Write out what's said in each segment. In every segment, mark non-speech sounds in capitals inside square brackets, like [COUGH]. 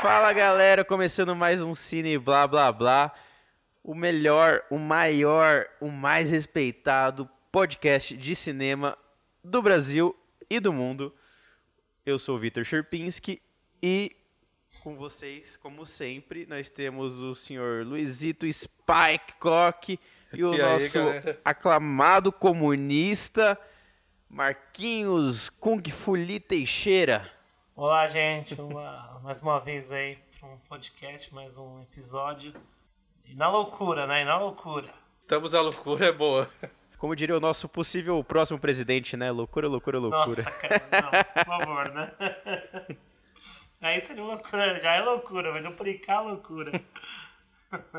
Fala galera, começando mais um Cine Blá Blá Blá, o melhor, o maior, o mais respeitado podcast de cinema do Brasil e do mundo. Eu sou o Vitor Sherpinski e com vocês, como sempre, nós temos o senhor Luizito Spike Cock e o E nosso aclamado comunista Marquinhos Kung Fuli Teixeira. Olá, gente. Uma- mais uma vez aí para um podcast, mais um episódio. E na loucura, né? E na loucura. Estamos à loucura, é boa. Como diria o nosso possível próximo presidente, né? Loucura, loucura, loucura. Nossa, cara, não, por favor, né? [LAUGHS] Aí seria loucura, já é loucura, vai duplicar a loucura.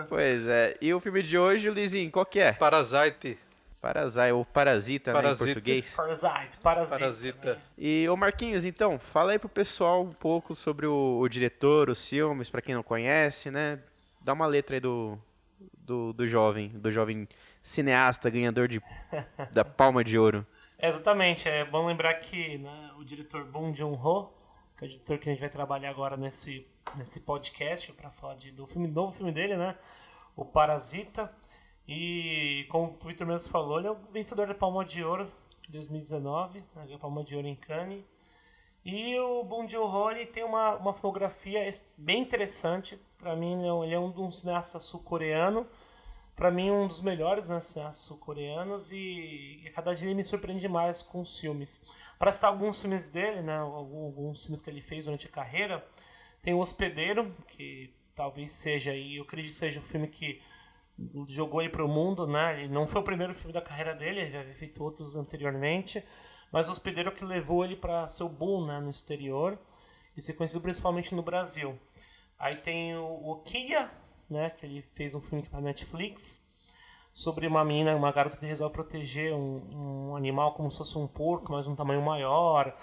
Pois é. E o filme de hoje, Luizinho, qual que é? Parasite. Parasite, ou Parasita, né, em Parasita. português. Parasite, parasita. Parasita. né? E, ô Marquinhos, então, fala aí pro pessoal um pouco sobre o, o diretor, os filmes, pra quem não conhece, né? Dá uma letra aí do, do, do jovem, do jovem cineasta, ganhador de, [LAUGHS] da Palma de Ouro. É, exatamente, é bom lembrar que né, o diretor Bong Joon-ho, que é o diretor que a gente vai trabalhar agora nesse, nesse podcast para falar de, do filme, novo filme dele, né? O Parasita. E como o Victor mesmo falou, ele é o vencedor da Palma de Ouro 2019, né, ganhou a Palma de Ouro em Cannes. E o Joon-ho ele tem uma, uma filmografia bem interessante. Para mim, ele é um, é um dos cineastas sul-coreano. Para mim, um dos melhores né, cineastas sul-coreanos. E, e cada dia ele me surpreende mais com os filmes. Para citar alguns filmes dele, né, alguns filmes que ele fez durante a carreira, tem O Hospedeiro, que talvez seja, e eu acredito que seja o filme que jogou ele pro mundo, né? Ele não foi o primeiro filme da carreira dele, ele já havia feito outros anteriormente, mas o hospedeiro que levou ele para seu boom, né, no exterior e ser conhecido principalmente no Brasil. Aí tem o Okia, né, que ele fez um filme para Netflix sobre uma menina, uma garota que resolve proteger um, um animal como se fosse um porco, mas um tamanho maior.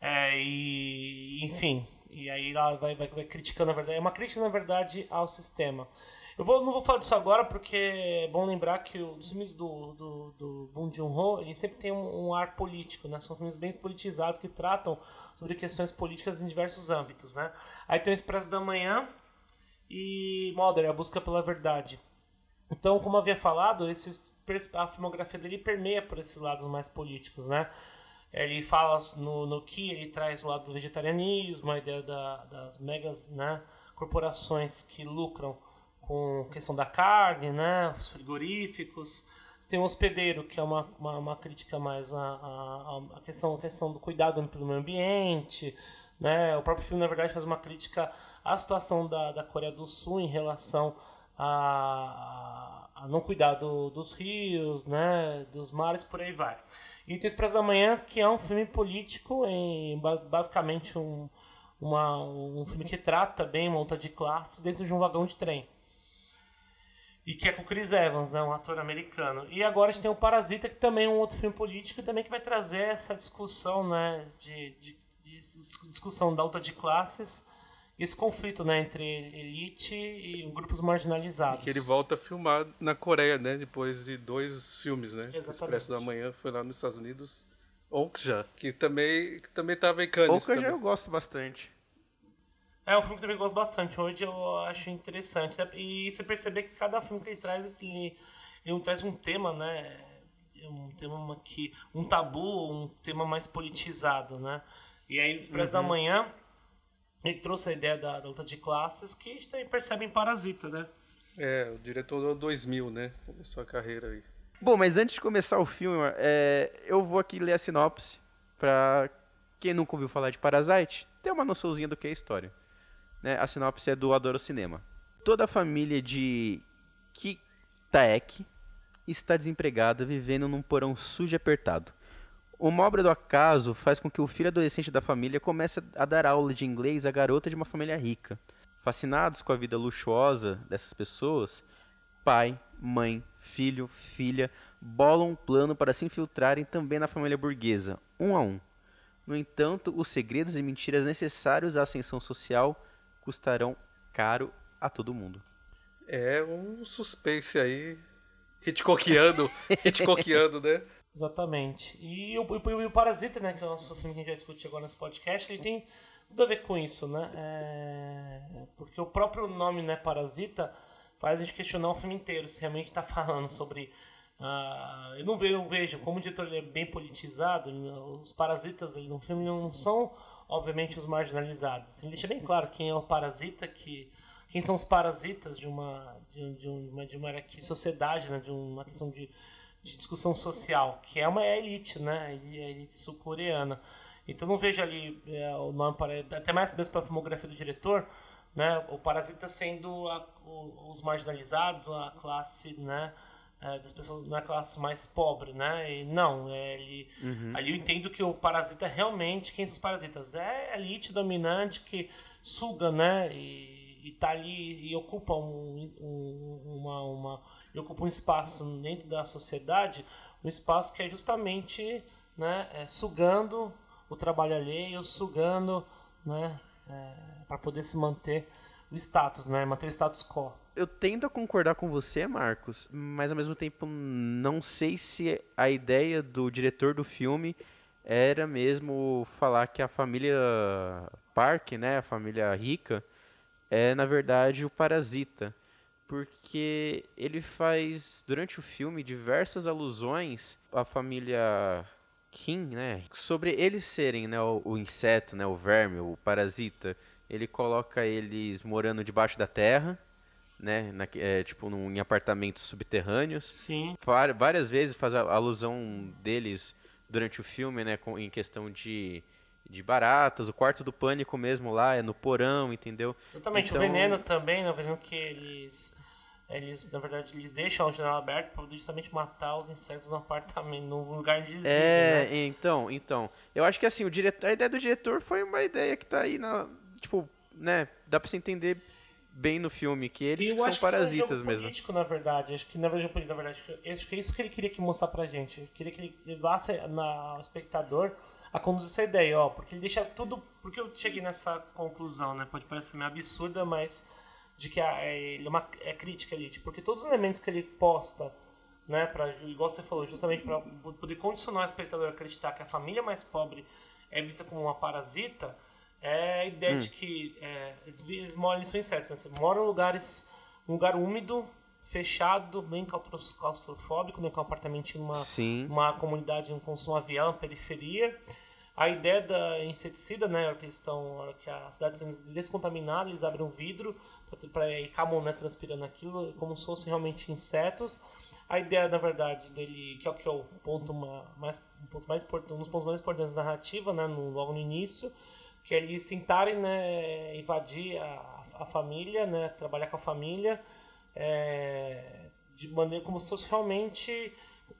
É, e enfim, e aí ela vai, vai, vai criticando, na verdade, é uma crítica na verdade ao sistema. Eu vou, não vou falar disso agora porque é bom lembrar que os filmes do, do, do Bong Joon-ho, ele sempre tem um, um ar político, né? São filmes bem politizados que tratam sobre questões políticas em diversos âmbitos, né? Aí tem o Expresso da Manhã e Mulder, A Busca pela Verdade. Então, como havia falado, esses, a filmografia dele permeia por esses lados mais políticos, né? Ele fala no, no que ele traz o lado do vegetarianismo, a ideia da, das megas né, corporações que lucram com questão da carne, né, os frigoríficos. Você tem o hospedeiro, que é uma, uma, uma crítica mais à, à, à questão, a questão do cuidado pelo meio ambiente. Né? O próprio filme, na verdade, faz uma crítica à situação da, da Coreia do Sul em relação a, a não cuidar do, dos rios, né, dos mares, por aí vai. E tem Expresso da Manhã, que é um filme político, em, ba- basicamente um, uma, um filme que trata bem uma luta de classes dentro de um vagão de trem. E que é com o Chris Evans, né, um ator americano. E agora a gente tem o Parasita, que também é um outro filme político, e também que vai trazer essa discussão, né, de, de, de discussão da luta de classes, e esse conflito, né, entre elite e grupos marginalizados. Que ele volta a filmar na Coreia, né? Depois de dois filmes, né? Exatamente. Expresso da Manhã foi lá nos Estados Unidos. Okja, que também, que também tava em Cannes. Também. eu gosto bastante. É um filme que eu também gosto bastante. Hoje eu acho interessante. né? E você perceber que cada filme que ele traz, ele, ele traz um tema, né? Um tema que. um tabu, um tema mais politizado, né? E aí, no Expresso da Manhã, ele trouxe a ideia da, da luta de classes que a gente também percebe em Parasita, né? É, o diretor do 2000, né? Começou a carreira aí. Bom, mas antes de começar o filme, é, eu vou aqui ler a sinopse pra quem nunca ouviu falar de Parasite ter uma noçãozinha do que é a história. Né? A sinopse é do Adoro Cinema. Toda a família de Kitaek está desempregada, vivendo num porão sujo e apertado. Uma obra do acaso faz com que o filho adolescente da família comece a dar aula de inglês à garota de uma família rica. Fascinados com a vida luxuosa dessas pessoas, pai, mãe, filho, filha bolam um plano para se infiltrarem também na família burguesa, um a um. No entanto, os segredos e mentiras necessários à ascensão social custarão caro a todo mundo. É um suspense aí. Hitchcockiano. [LAUGHS] Hitchcockiano, né? Exatamente. E o, o, o Parasita, né, que é o nosso filme que a gente vai discutir agora nesse podcast, ele tem tudo a ver com isso, né? É... Porque o próprio nome, né, Parasita, faz a gente questionar o filme inteiro, se realmente está falando sobre. Uh, eu, não vejo, eu vejo, como o diretor ele é bem politizado, os parasitas ali no filme não são, obviamente, os marginalizados. Ele deixa bem claro quem é o parasita, que, quem são os parasitas de uma, de, de uma, de uma sociedade, né, de uma questão de, de discussão social, que é uma elite, né, a elite sul-coreana. Então não vejo ali é, o nome para até mais mesmo para a filmografia do diretor, né? O Parasita sendo a, o, os marginalizados, a classe, né? É, das pessoas na classe mais pobre, né? E não, é, ele, uhum. ali eu entendo que o parasita é realmente quem são os parasitas é a elite dominante que suga, né? E, e tá ali e ocupa um, um, uma, uma ocupa um espaço dentro da sociedade, um espaço que é justamente, né? É, sugando o trabalho alheio, sugando, né, é, para poder se manter o status, né, manter o status quo. Eu tendo a concordar com você, Marcos, mas ao mesmo tempo não sei se a ideia do diretor do filme era mesmo falar que a família Park, né, a família rica, é na verdade o parasita, porque ele faz durante o filme diversas alusões à família Kim, né, sobre eles serem, né, o, o, inseto, né, o verme, o parasita, ele coloca eles morando debaixo da terra, né, na, é, tipo num, em apartamentos subterrâneos. Sim. Várias vezes faz a alusão deles durante o filme, né, com, em questão de de baratas, o quarto do pânico mesmo lá é no porão, entendeu? Exatamente, então... o veneno também, né, o veneno que eles eles, na verdade, eles deixam a janela aberta para justamente matar os insetos no apartamento, no lugar onde eles É, né? então, então. Eu acho que assim, o diretor, a ideia do diretor foi uma ideia que tá aí na. Tipo, né? Dá pra se entender bem no filme, que eles são parasitas que é um mesmo. político, na verdade. Acho que na verdade, na verdade, acho que é isso que ele queria que mostrar pra gente. Ele queria que ele levasse na, o espectador a conduzir essa ideia, ó. Porque ele deixa tudo. Porque eu cheguei nessa conclusão, né? Pode parecer meio absurda, mas de que é, ele é uma é crítica ali, tipo, porque todos os elementos que ele posta, né, para igual você falou, justamente para poder condicionar o espectador a acreditar que a família mais pobre é vista como uma parasita, é a ideia hum. de que é, eles, eles moram, eles são insetos, né? moram em lugares, um lugar úmido, fechado, bem claustrofóbico, né, com um apartamento em uma, uma comunidade com uma viela, uma periferia, a ideia da inseticida, né, que estão, que a cidade está sendo descontaminada, eles abrem um vidro para e acabam né, transpirando aquilo como se fossem realmente insetos. A ideia, na verdade, dele, que é o que é o ponto mais, um ponto mais importante, um dos pontos mais importantes da narrativa, né, no, logo no início, que é eles tentarem né, invadir a, a família, né, trabalhar com a família, é, de maneira como se fosse realmente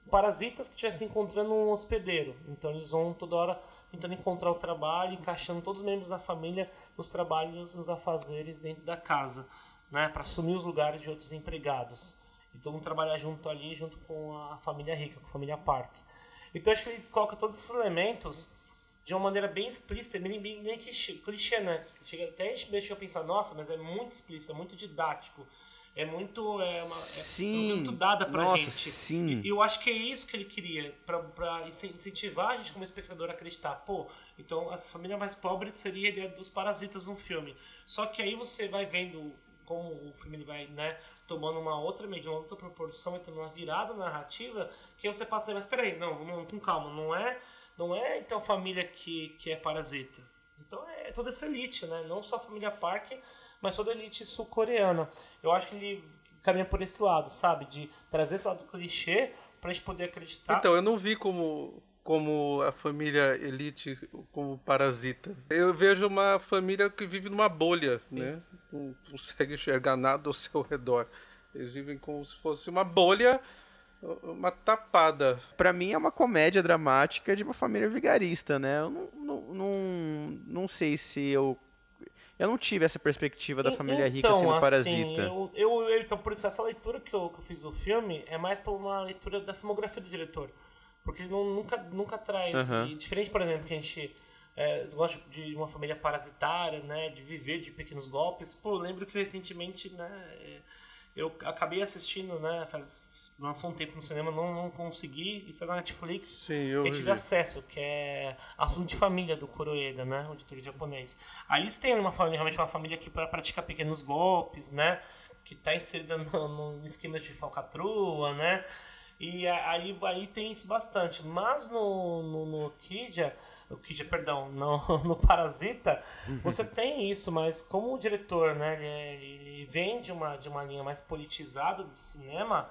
parasitas que estivessem encontrando um hospedeiro. Então eles vão toda hora tentando encontrar o trabalho, encaixando todos os membros da família nos trabalhos, nos afazeres dentro da casa, né, para assumir os lugares de outros empregados. E todo mundo trabalhar junto ali, junto com a família rica, com a família Park. Então acho que ele coloca todos esses elementos de uma maneira bem explícita, bem, bem clichê, né? Chega, até a gente deixou pensar, nossa, mas é muito explícito, é muito didático é muito é, uma, é, muito dada pra Nossa, gente. Sim. E eu acho que é isso que ele queria, pra, pra incentivar a gente como espectador a acreditar. Pô, então as famílias mais pobres seria a ideia dos parasitas no filme. Só que aí você vai vendo como o filme ele vai né, tomando uma outra medida, uma outra proporção, entrando uma virada narrativa, que aí você passa, mas peraí, não, não, com calma, não é, não é então família que, que é parasita. Então é toda essa elite, né? Não só a família Park, mas toda a elite sul-coreana. Eu acho que ele caminha por esse lado, sabe? De trazer esse lado clichê pra gente poder acreditar. Então, eu não vi como, como a família elite como parasita. Eu vejo uma família que vive numa bolha, Sim. né? Não consegue enxergar nada ao seu redor. Eles vivem como se fosse uma bolha uma tapada. Para mim é uma comédia dramática de uma família vigarista, né? Eu não, não, não, não sei se eu eu não tive essa perspectiva da família rica então, sendo assim, parasita. Eu, eu, eu, então, por isso, essa leitura que eu, que eu fiz do filme é mais por uma leitura da filmografia do diretor. Porque ele não, nunca, nunca traz. Uhum. E, diferente, por exemplo, que a gente é, gosta de uma família parasitária, né? De viver de pequenos golpes. Pô, eu lembro que recentemente, né? Eu acabei assistindo, né? Faz lançou um tempo no cinema, não, não consegui, isso é na Netflix. Sim, eu tive vi. acesso, que é Assunto de Família, do Kuroeda, né? O editor japonês. Ali eles têm uma família, realmente uma família que pra- pratica pequenos golpes, né? Que tá inserida no, no esquema de falcatrua, né? E a- ali, ali tem isso bastante. Mas no, no, no Kidja, perdão, [LAUGHS] no, no Parasita, você [LAUGHS] tem isso, mas como o diretor, né, ele, é- ele vem de uma, de uma linha mais politizada do cinema,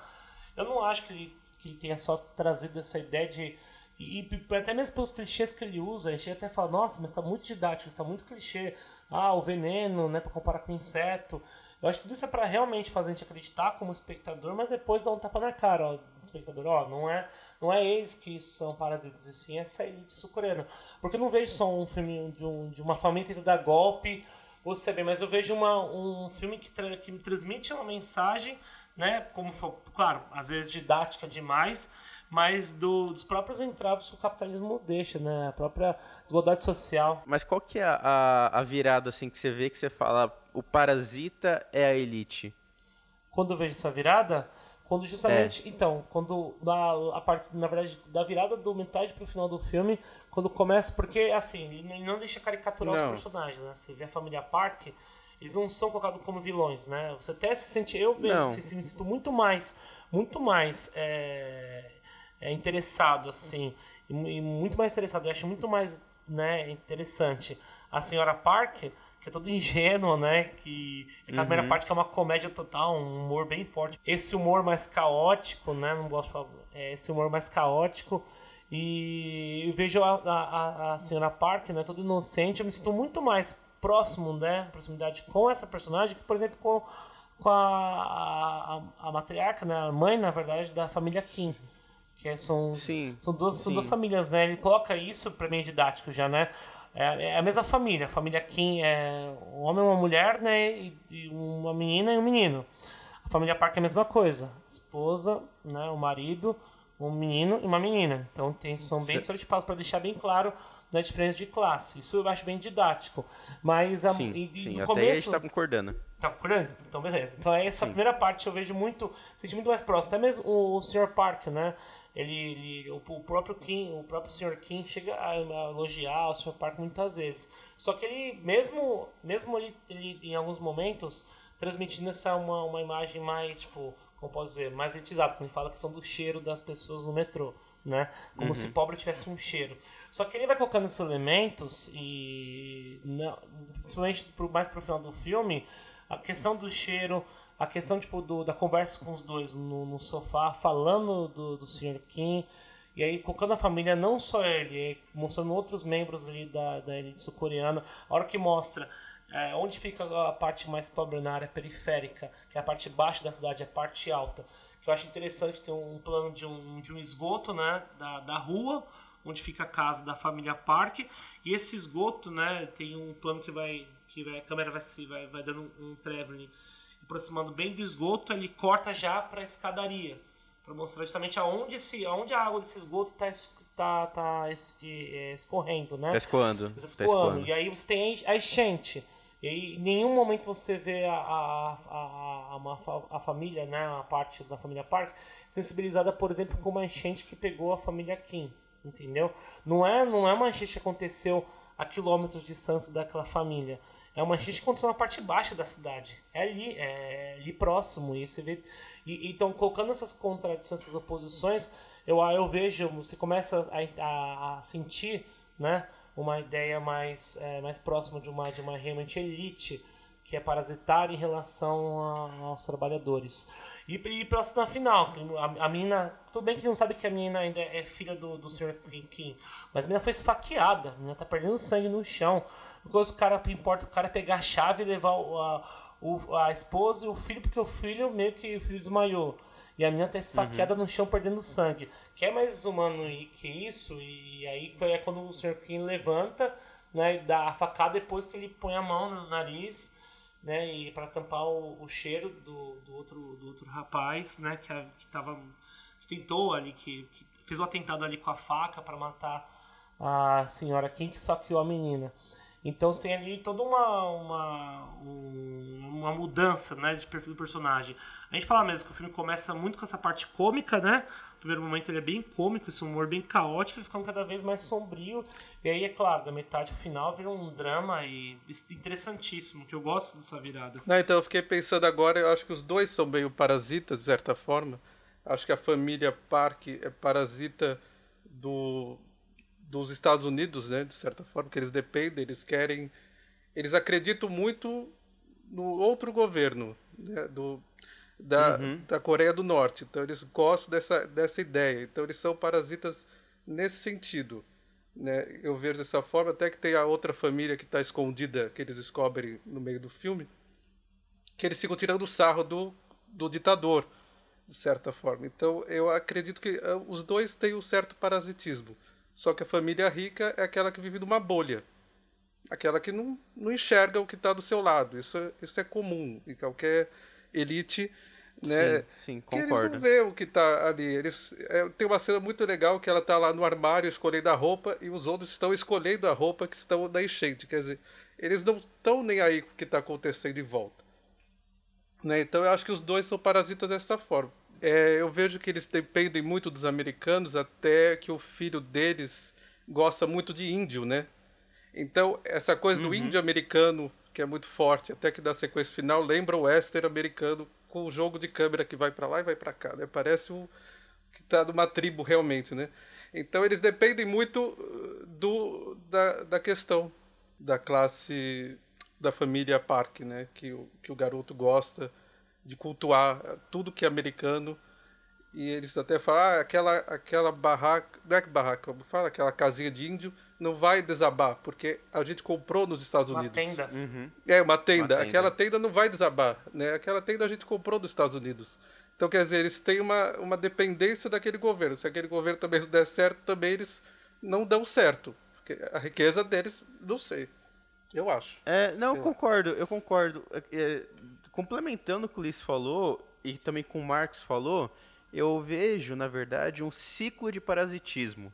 eu não acho que ele, que ele tenha só trazido essa ideia de. E, e até mesmo pelos clichês que ele usa, a gente até fala, nossa, mas tá muito didático, está muito clichê. Ah, o veneno, né, para comparar com o inseto. Eu acho que tudo isso é para realmente fazer a gente acreditar como espectador, mas depois dar um tapa na cara, ó, do espectador, ó, não é, não é eles que são parasitas, e sim essa elite sul-coreana. Porque eu não vejo só um filme de, um, de uma família tentando dar golpe, ou se bem, mas eu vejo uma, um filme que, tra- que me transmite uma mensagem, né, como foi, claro, às vezes didática demais, mas do, dos próprios entraves que o capitalismo deixa, né, a própria desigualdade social. Mas qual que é a, a, virada assim que você vê que você fala o parasita é a elite? quando eu vejo essa virada, quando justamente, então, quando na a parte, na verdade, da virada do metade pro final do filme, quando começa, porque assim, ele não deixa caricaturar Não. os personagens, né? Você vê a família Park, eles não são colocados como vilões, né? Você até se sente, eu mesmo se, me sinto muito mais, muito mais é, é, interessado, assim, e, e muito mais interessado, eu acho muito mais, né, interessante a senhora Park, que é toda [LAUGHS] ingênua, né? Que a primeira parte que é uma comédia total, um humor bem forte. Esse humor mais caótico, né? Não gosto de falar. É, esse humor mais caótico. E eu vejo a, a, a- a senhora Park, né? Toda inocente. Eu me sinto muito mais próximo, né? Proximidade com essa personagem que, por exemplo, com, com a, a, a matriarca, né? A mãe, na verdade, da família Kim. Que é- são, Sim, são, duas, são sim. duas famílias, né? Ele coloca isso pra mim didático já, né? É, é a mesma família. A família Kim é um homem e uma mulher, né? E, e uma menina e um menino. A família Park é a mesma coisa. Esposa, né? O marido, um menino e uma menina. Então tem, são bem estereotipados para deixar bem claro né, a diferença de classe. Isso eu acho bem didático. Mas a, Sim, e, sim. no Até começo. gente tá concordando. Tá procurando? Então, beleza. Então, é essa primeira parte eu vejo muito, senti muito mais próximo. Até mesmo o, o Sr. Park, né? Ele, ele- o, próprio Kim, o próprio Sr. Kim chega a, a elogiar o Sr. Park muitas vezes. Só que ele, mesmo, mesmo ele, ele em alguns momentos, transmitindo essa uma, uma imagem mais, tipo, como posso dizer, mais elitizada, quando ele fala a questão do cheiro das pessoas no metrô. Né? Como se pobre tivesse um cheiro. Só que ele vai colocando esses elementos e não, principalmente pro, mais pro final do filme, a questão do cheiro, a questão tipo, do, da conversa com os dois no, no sofá, falando do, do Sr. Kim, e aí colocando a família, não só ele, mostrando outros membros ali da, da elite sul-coreana, a hora que mostra é, onde fica a parte mais pobre na área periférica, que é a parte baixa da cidade, a parte alta, que eu acho interessante ter um plano de um, de um esgoto né, da, da rua, onde fica a casa da família Park, e esse esgoto, né, tem um plano que vai, que vai a câmera vai, se- vai, vai dando um traveling, aproximando bem do esgoto, ele corta já para a escadaria, para mostrar justamente aonde, esse, aonde a água desse esgoto está tá, tá e- é, escorrendo, né? Tá escoando. Está Tá escoando. escoando. E aí você tem a enchente. E em nenhum momento você vê a, a, a, a, uma a família, né, a parte da família Park, sensibilizada, por exemplo, com uma enchente que pegou a família Kim. Entendeu? Não é, não é uma enchente que aconteceu a quilômetros de distância daquela família. É uma enchente que aconteceu na parte baixa da cidade. É ali, é ali próximo. E você vê. E, então, colocando essas contradições, essas oposições, eu, eu vejo, você começa a, a, a sentir, né? Uma ideia mais, é, mais próxima de uma, de uma realmente elite que é parasitária em relação a- aos trabalhadores. E, e pela cena final, a, a menina. Tudo bem que não sabe que a menina ainda é filha do, do Sr. Kim, mas a menina foi esfaqueada, a menina tá perdendo sangue no chão. Que o cara importa o cara pegar a chave e levar o, a, o- a esposa e o filho, porque o filho meio que o filho desmaiou. E a menina tá esfaqueada no chão perdendo sangue. Quer mais desumano e- que isso? E aí foi é quando o Sr. Kim levanta, né, e dá a facada depois que ele põe a mão no nariz, né, e para tampar o, o cheiro do, do outro do outro rapaz, né, que, a- que tava que tentou ali que, que fez o atentado ali com a faca para matar a senhora Kim que saqueou a menina. Então você tem ali toda uma, uma, uma mudança né, de perfil do personagem. A gente fala mesmo que o filme começa muito com essa parte cômica, né? No primeiro momento ele é bem cômico, esse humor bem caótico, ficando cada vez mais sombrio. E aí, é claro, da metade final vira um drama e interessantíssimo, que eu gosto dessa virada. Não, então eu fiquei pensando agora, eu acho que os dois são meio parasitas, de certa forma. Acho que a família Park é parasita do, dos Estados Unidos, né, de certa forma, que eles dependem, eles querem, eles acreditam muito no outro governo, né, do, da, uhum. da Coreia do Norte. Então eles gostam dessa, dessa ideia. Então eles são parasitas nesse sentido. Né? Eu vejo dessa forma, até que tem a outra família que está escondida, que eles descobrem no meio do filme, que eles ficam tirando o sarro do, do ditador, de certa forma. Então eu acredito que ah, os dois têm um certo parasitismo. Só que a família rica é aquela que vive numa bolha. Aquela que não, não enxerga o que está do seu lado. Isso, é, isso é comum em qualquer elite. Né? Sim, sim, concordo. Que eles não vê o que está ali. Eles, é, tem uma cena muito legal que ela está lá no armário escolhendo a roupa e os outros estão escolhendo a roupa que estão na enchente. Quer dizer, eles não estão nem aí com o que está acontecendo em volta. Né? Então eu acho que os dois são parasitas dessa forma é, eu vejo que eles dependem muito dos americanos, até que o filho deles gosta muito de índio, né? Então, essa coisa uhum. do índio americano, que é muito forte, até que na sequência final lembra o western americano com o jogo de câmera que vai para lá e vai para cá, né? Parece o que está numa tribo realmente, né? Então, eles dependem muito uh, do, da, da questão da classe da família Park, né? Que o, que o garoto gosta de cultuar tudo que é americano. E eles até falam, ah, aquela, aquela barraca, não é que barraca, como fala, aquela casinha de índio não vai desabar, porque a gente comprou nos Estados uma Unidos. Tenda. Uhum. É, uma tenda. uma tenda. Aquela tenda não vai desabar, né? Aquela tenda a gente comprou nos Estados Unidos. Então, quer dizer, eles têm uma, uma dependência daquele governo. Se aquele governo também não der certo, também eles não dão certo. Porque a riqueza deles, não sei. Eu acho. É, não, eu concordo, eu concordo. É, complementando o que o Liz falou, e também com o Marx falou, eu vejo, na verdade, um ciclo de parasitismo.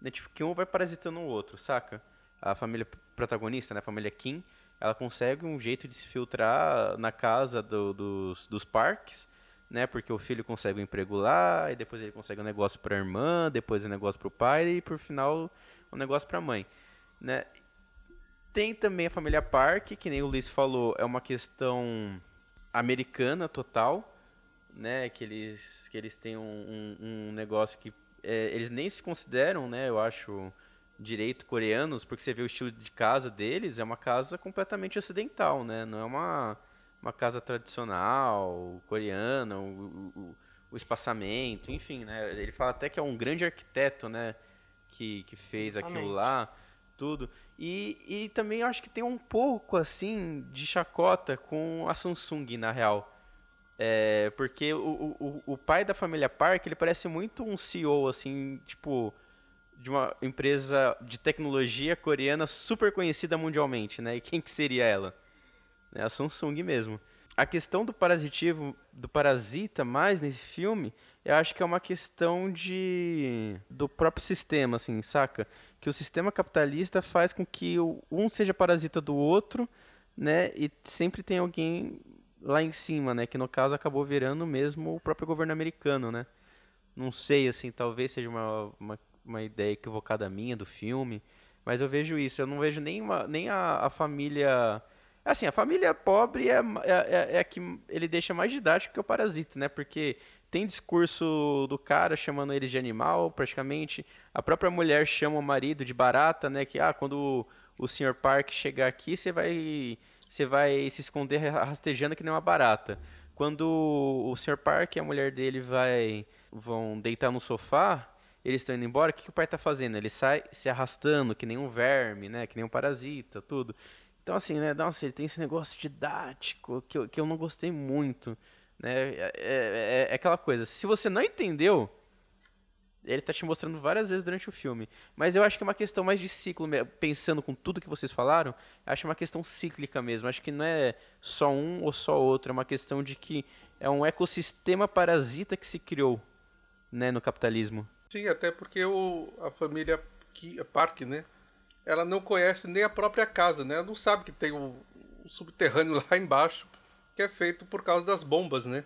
Né? Tipo, que um vai parasitando o outro, saca? A família protagonista, né? a família Kim, ela consegue um jeito de se filtrar na casa do, dos, dos parques, né? Porque o filho consegue um emprego lá, e depois ele consegue um negócio para a irmã, depois um negócio para o pai, e por final um negócio para a mãe, né? Tem também a família Park, que nem o Luiz falou, é uma questão americana total, né? Que eles, que eles têm um, um, um negócio que é, eles nem se consideram, né? Eu acho direito coreanos, porque você vê o estilo de casa deles, é uma casa completamente ocidental, né? Não é uma, uma casa tradicional coreana, o, o, o espaçamento, enfim, né? Ele fala até que é um grande arquiteto, né? Que, que fez Exatamente. aquilo lá, tudo. E, e também acho que tem um pouco, assim, de chacota com a Samsung, na real. É, porque o, o, o pai da família Park, ele parece muito um CEO, assim, tipo, de uma empresa de tecnologia coreana super conhecida mundialmente, né? E quem que seria ela? É a Samsung mesmo. A questão do parasitivo, do parasita mais nesse filme, eu acho que é uma questão de do próprio sistema, assim, saca? Que o sistema capitalista faz com que um seja parasita do outro, né? E sempre tem alguém lá em cima, né? Que no caso acabou virando mesmo o próprio governo americano, né? Não sei, assim, talvez seja uma, uma, uma ideia equivocada minha do filme, mas eu vejo isso. Eu não vejo nem, uma, nem a, a família... Assim, a família pobre é, é, é, é a que ele deixa mais didático que o parasita, né? Porque tem discurso do cara chamando eles de animal, praticamente. A própria mulher chama o marido de barata, né? Que, ah, quando o, o Sr. Park chegar aqui, você vai, você vai se esconder rastejando que nem uma barata. Quando o Sr. Park e a mulher dele vai, vão deitar no sofá, eles estão indo embora, o que, que o pai está fazendo? Ele sai se arrastando que nem um verme, né? Que nem um parasita, tudo. Então, assim, né? Nossa, ele tem esse negócio didático que eu, que eu não gostei muito. Né? É, é, é, aquela coisa, se você não entendeu, ele tá te mostrando várias vezes durante o filme. Mas eu acho que é uma questão mais de ciclo, pensando com tudo que vocês falaram, acho uma questão cíclica mesmo. Acho que não é só um ou só outro, é uma questão de que é um ecossistema parasita que se criou né, no capitalismo. Sim, até porque o, a família Park, né? ela não conhece nem a própria casa, né? Ela não sabe que tem um, um subterrâneo lá embaixo que é feito por causa das bombas, né?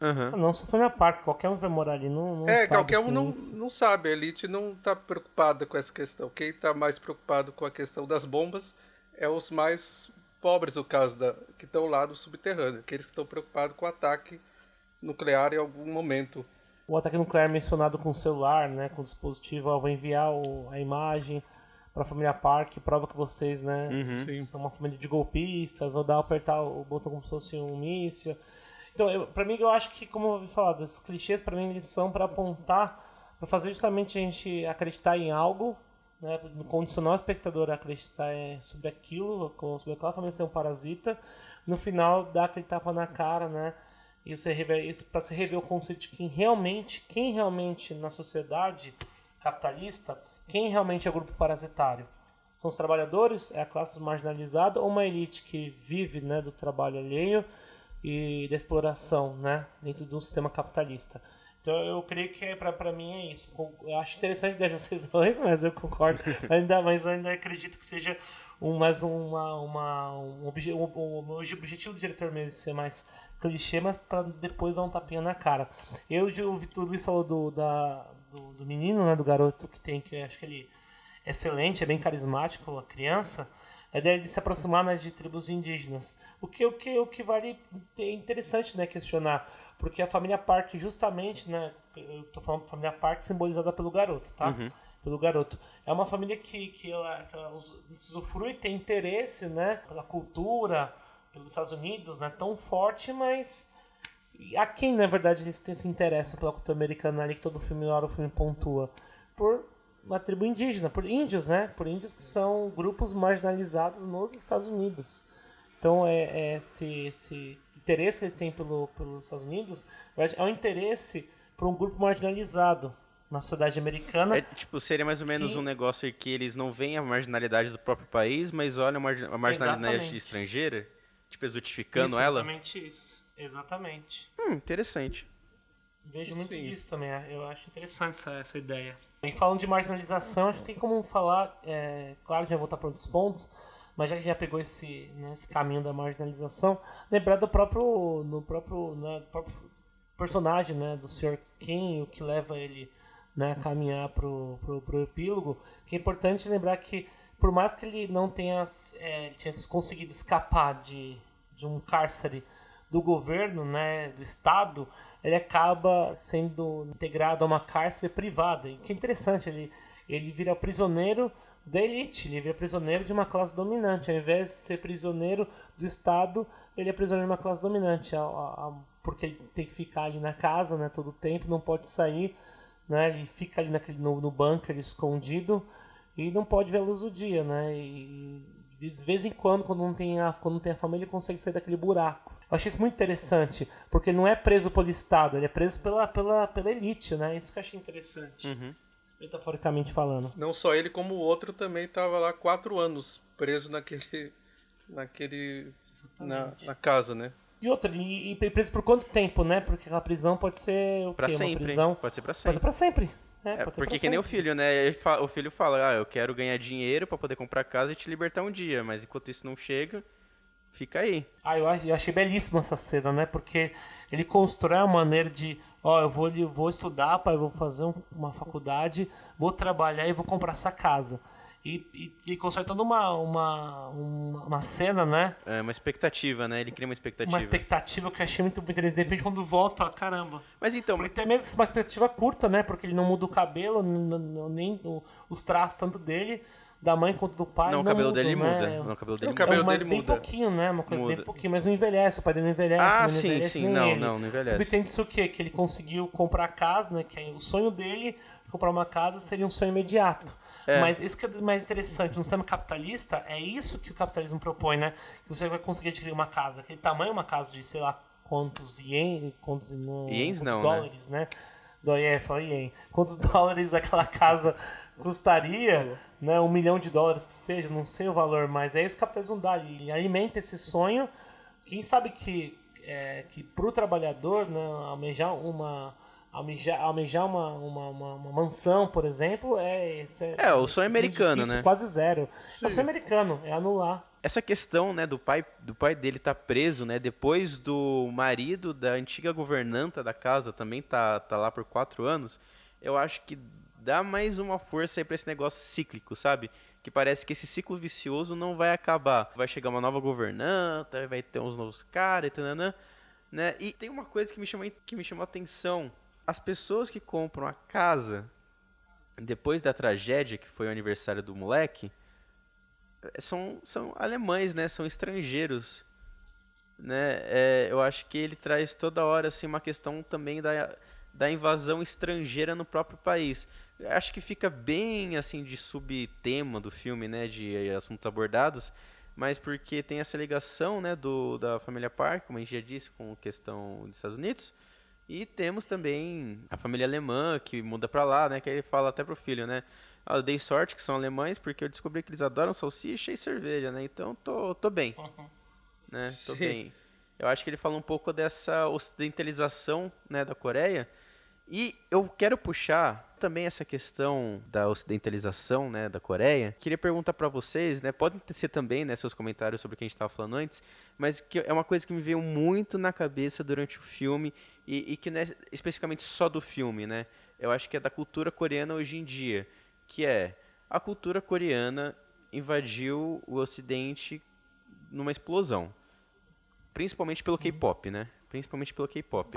Aham. Não, só foi na parque, qualquer um vai morar ali não, não é, sabe qualquer que um não, isso. não sabe. A elite não está preocupada com essa questão. Quem está mais preocupado com a questão das bombas é os mais pobres, no caso, da, que estão lá no subterrâneo. Aqueles que estão preocupados com o ataque nuclear em algum momento. O ataque nuclear mencionado com o celular, né, com o dispositivo, ó, vou enviar o- a imagem para a família Park, prova que vocês, né, Sim. são uma família de golpistas, ou dá apertar o botão como se fosse um míssil. Então, para mim, eu acho que, como eu ouvi falar, dos clichês, para mim, eles são para apontar, para fazer justamente a gente acreditar em algo, né, condicionar o espectador a acreditar eh, sobre aquilo, como sobre aquela família ser um parasita, no final dá aquele tapa na cara, né, isso é para se rever o conceito de quem realmente, quem realmente na sociedade capitalista, quem realmente é o grupo parasitário. São os trabalhadores, é a classe marginalizada ou uma elite que vive né, do trabalho alheio e da exploração né, dentro do sistema capitalista. Então eu creio que para mim é isso. Eu acho interessante a ideia de vocês [LAUGHS] dois, mas eu concordo. [LAUGHS] ainda, mas ainda acredito que seja um, mais uma, uma, um, obje, um, um, objetivo do diretor mesmo de ser mais clichê, mas para depois dar um tapinha na cara. Eu, o Vitor Luiz falou do, da, do, do menino, né, do garoto que tem, que eu acho que ele é excelente, é bem carismático, a criança. A ideia de se aproximar né, de tribos indígenas. O que, o que, o que vale é interessante né, questionar, porque a família Park, justamente, né, eu estou falando família Park simbolizada pelo garoto, tá? Pelo garoto. É uma família que, que, ela, que ela us- usufrui, tem interesse né, pela cultura, pelos Estados Unidos, né, tão forte, mas a quem, na verdade, eles têm- se interessam pela cultura americana ali, que todo filme, na hora o filme pontua? Por uma tribo indígena, por índios, né? Por índios que são grupos marginalizados nos Estados Unidos. Então, é, é esse, esse interesse que eles têm pelo, pelos Estados Unidos é um interesse por um grupo marginalizado na sociedade americana. É, tipo, seria mais ou menos Que- um negócio que eles não veem a marginalidade do próprio país, mas olham a margin- a marginalidade Exatamente. estrangeira, tipo, exotificando Isso, ela. Exatamente isso. Exatamente. Hum, interessante. Vejo muito Sim. disso também, é, eu acho interessante essa, essa ideia. E falando de marginalização, acho que tem como falar, é, claro, já vou voltar para outros pontos, mas já que já pegou esse, né, esse caminho da marginalização, lembrar do próprio, no próprio, né, do próprio personagem né, do Sr. Ken, o que leva ele né, a caminhar pro, pro, pro epílogo, que é importante lembrar que, por mais que ele não tenha, é, ele tenha conseguido escapar de, de um cárcere do governo, né, do Estado, ele acaba sendo integrado a uma cárcere privada. E que é interessante, ele, ele vira prisioneiro da elite, ele vira prisioneiro de uma classe dominante. Ao invés de ser prisioneiro do Estado, ele é prisioneiro de uma classe dominante. A- a- porque ele tem que ficar ali na casa né, todo o tempo, não pode sair, né, ele fica ali naquele, no, no bunker escondido e não pode ver a luz do dia. Né, e de vez em quando, quando não tem a, quando não tem a família, ele consegue sair daquele buraco. Eu achei isso muito interessante, porque ele não é preso pelo Estado, ele é preso pela, pela, pela elite, né? Isso que eu achei interessante. Metaforicamente falando. Não só ele, como o outro também estava lá quatro anos preso naquele. naquele. Na, na casa, né? E outra, e, e preso por quanto tempo, né? Porque aquela prisão pode ser o Pra quê? Uma sempre. prisão. Pode ser pra Pode sempre. ser pra sempre. É, É, porque que nem o filho, né? O filho fala, ah, eu quero ganhar dinheiro pra poder comprar casa e te libertar um dia, mas enquanto isso não chega, fica aí. Ah, eu, ach- eu achei belíssima essa cena, né? Porque ele constrói uma maneira de, ó, eu vou, eu vou estudar, pai, eu vou fazer um- uma faculdade, vou trabalhar e vou comprar essa casa. E, e, e constrói toda uma, uma, uma, uma cena, né? É uma expectativa, né? Ele cria uma expectativa. Uma expectativa que eu achei muito interessante. De repente, quando volta, fala, caramba. Mas então, Porque até mesmo uma expectativa curta, né? Porque ele não muda o cabelo, nem os traços tanto dele, da mãe quanto do pai. não, o não cabelo mudam, dele né? muda. Não, o cabelo dele O muda. cabelo é, mas dele bem muda. pouquinho, né? Uma coisa bem Muda. pouquinho, mas não envelhece, o pai dele não envelhece, Ah, não sim, envelhece, sim, nem não, ele. não, não envelhece. Subtende isso o quê? Que ele conseguiu comprar a casa, né? Que é o sonho dele, comprar uma casa seria um sonho imediato. É. Mas isso que é mais interessante, no sistema capitalista, é isso que o capitalismo propõe, né? Que você vai conseguir adquirir uma casa, aquele tamanho, uma casa de, sei lá, quantos ien, quantos, não, Iens quantos não, né? dólares, né? Do IE, fala ien. Quantos [LAUGHS] dólares aquela casa custaria, né? Um milhão de dólares que seja, não sei o valor, mas é isso que o capitalismo dá. Ele alimenta esse sonho. Quem sabe que, é, que pro trabalhador, né, almejar uma almejar, almejar uma, uma, uma, uma mansão, por exemplo, é. É, é o sonho americano, difícil, né? Quase zero. Sim. É o sonho americano, é anular. Essa questão, né, do pai, do pai dele tá preso, né, depois do marido da antiga governanta da casa também tá, tá lá por quatro anos, eu acho que dá mais uma força aí pra esse negócio cíclico, sabe? Que parece que esse ciclo vicioso não vai acabar. Vai chegar uma nova governanta, vai ter uns novos caras e tal, né? E tem uma coisa que me chamou, que me chamou a atenção as pessoas que compram a casa depois da tragédia que foi o aniversário do moleque eh, são, são alemães, né? São estrangeiros, né? É, eu acho que ele traz toda hora assim uma questão também da, da invasão estrangeira no próprio país. Acho que fica bem assim de subtema do filme, né? De assuntos abordados, mas porque tem essa ligação, né? Do da família Park, como a gente já disse, com questão dos Estados Unidos. E temos também a família alemã que muda para lá, né? Que ele fala até pro filho, né? Ah, eu dei sorte que são alemães porque eu descobri que eles adoram salsicha e cerveja, né? Então tô, tô bem. Uhum. Né? Tô [LAUGHS] Sim. bem. Eu acho que ele fala um pouco dessa ocidentalização né, da Coreia e eu quero puxar também essa questão da ocidentalização, né, da Coreia. Queria perguntar para vocês, né, podem ser também, né, seus comentários sobre o que a gente estava falando antes, mas que é uma coisa que me veio muito na cabeça durante o filme e, e que não é especificamente só do filme, né? Eu acho que é da cultura coreana hoje em dia, que é a cultura coreana invadiu o Ocidente numa explosão, principalmente pelo K-pop, né? Principalmente pelo K-pop.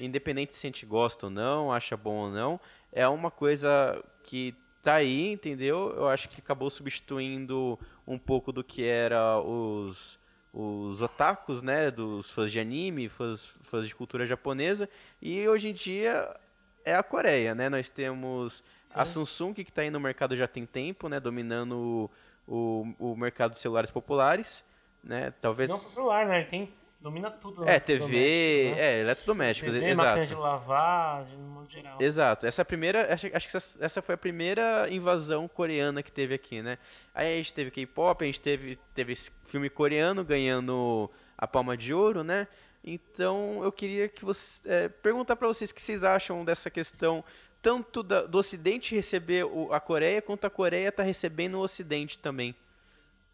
Independente se a gente gosta ou não, acha bom ou não, é uma coisa que tá aí, entendeu? Eu acho que acabou substituindo um pouco do que era os os otakus, né, dos fãs de anime, fãs, fãs de cultura japonesa, e hoje em dia é a Coreia, né? Nós temos Sim. a Samsung que está aí no mercado já tem tempo, né, dominando o, o, o mercado de celulares populares, né? Talvez não só celular, né? Tem domina tudo. É, TV, né? é, eletrodomésticos, TV, exato. máquina de lavar, de modo geral. Exato. Essa é primeira, acho, acho que essa, essa, foi a primeira invasão coreana que teve aqui, né? Aí a gente teve K-pop, a gente teve, teve filme coreano ganhando a palma de ouro, né? Então eu queria que você é, perguntar para vocês o que vocês acham dessa questão tanto da, do Ocidente receber o, a Coreia quanto a Coreia está recebendo o Ocidente também.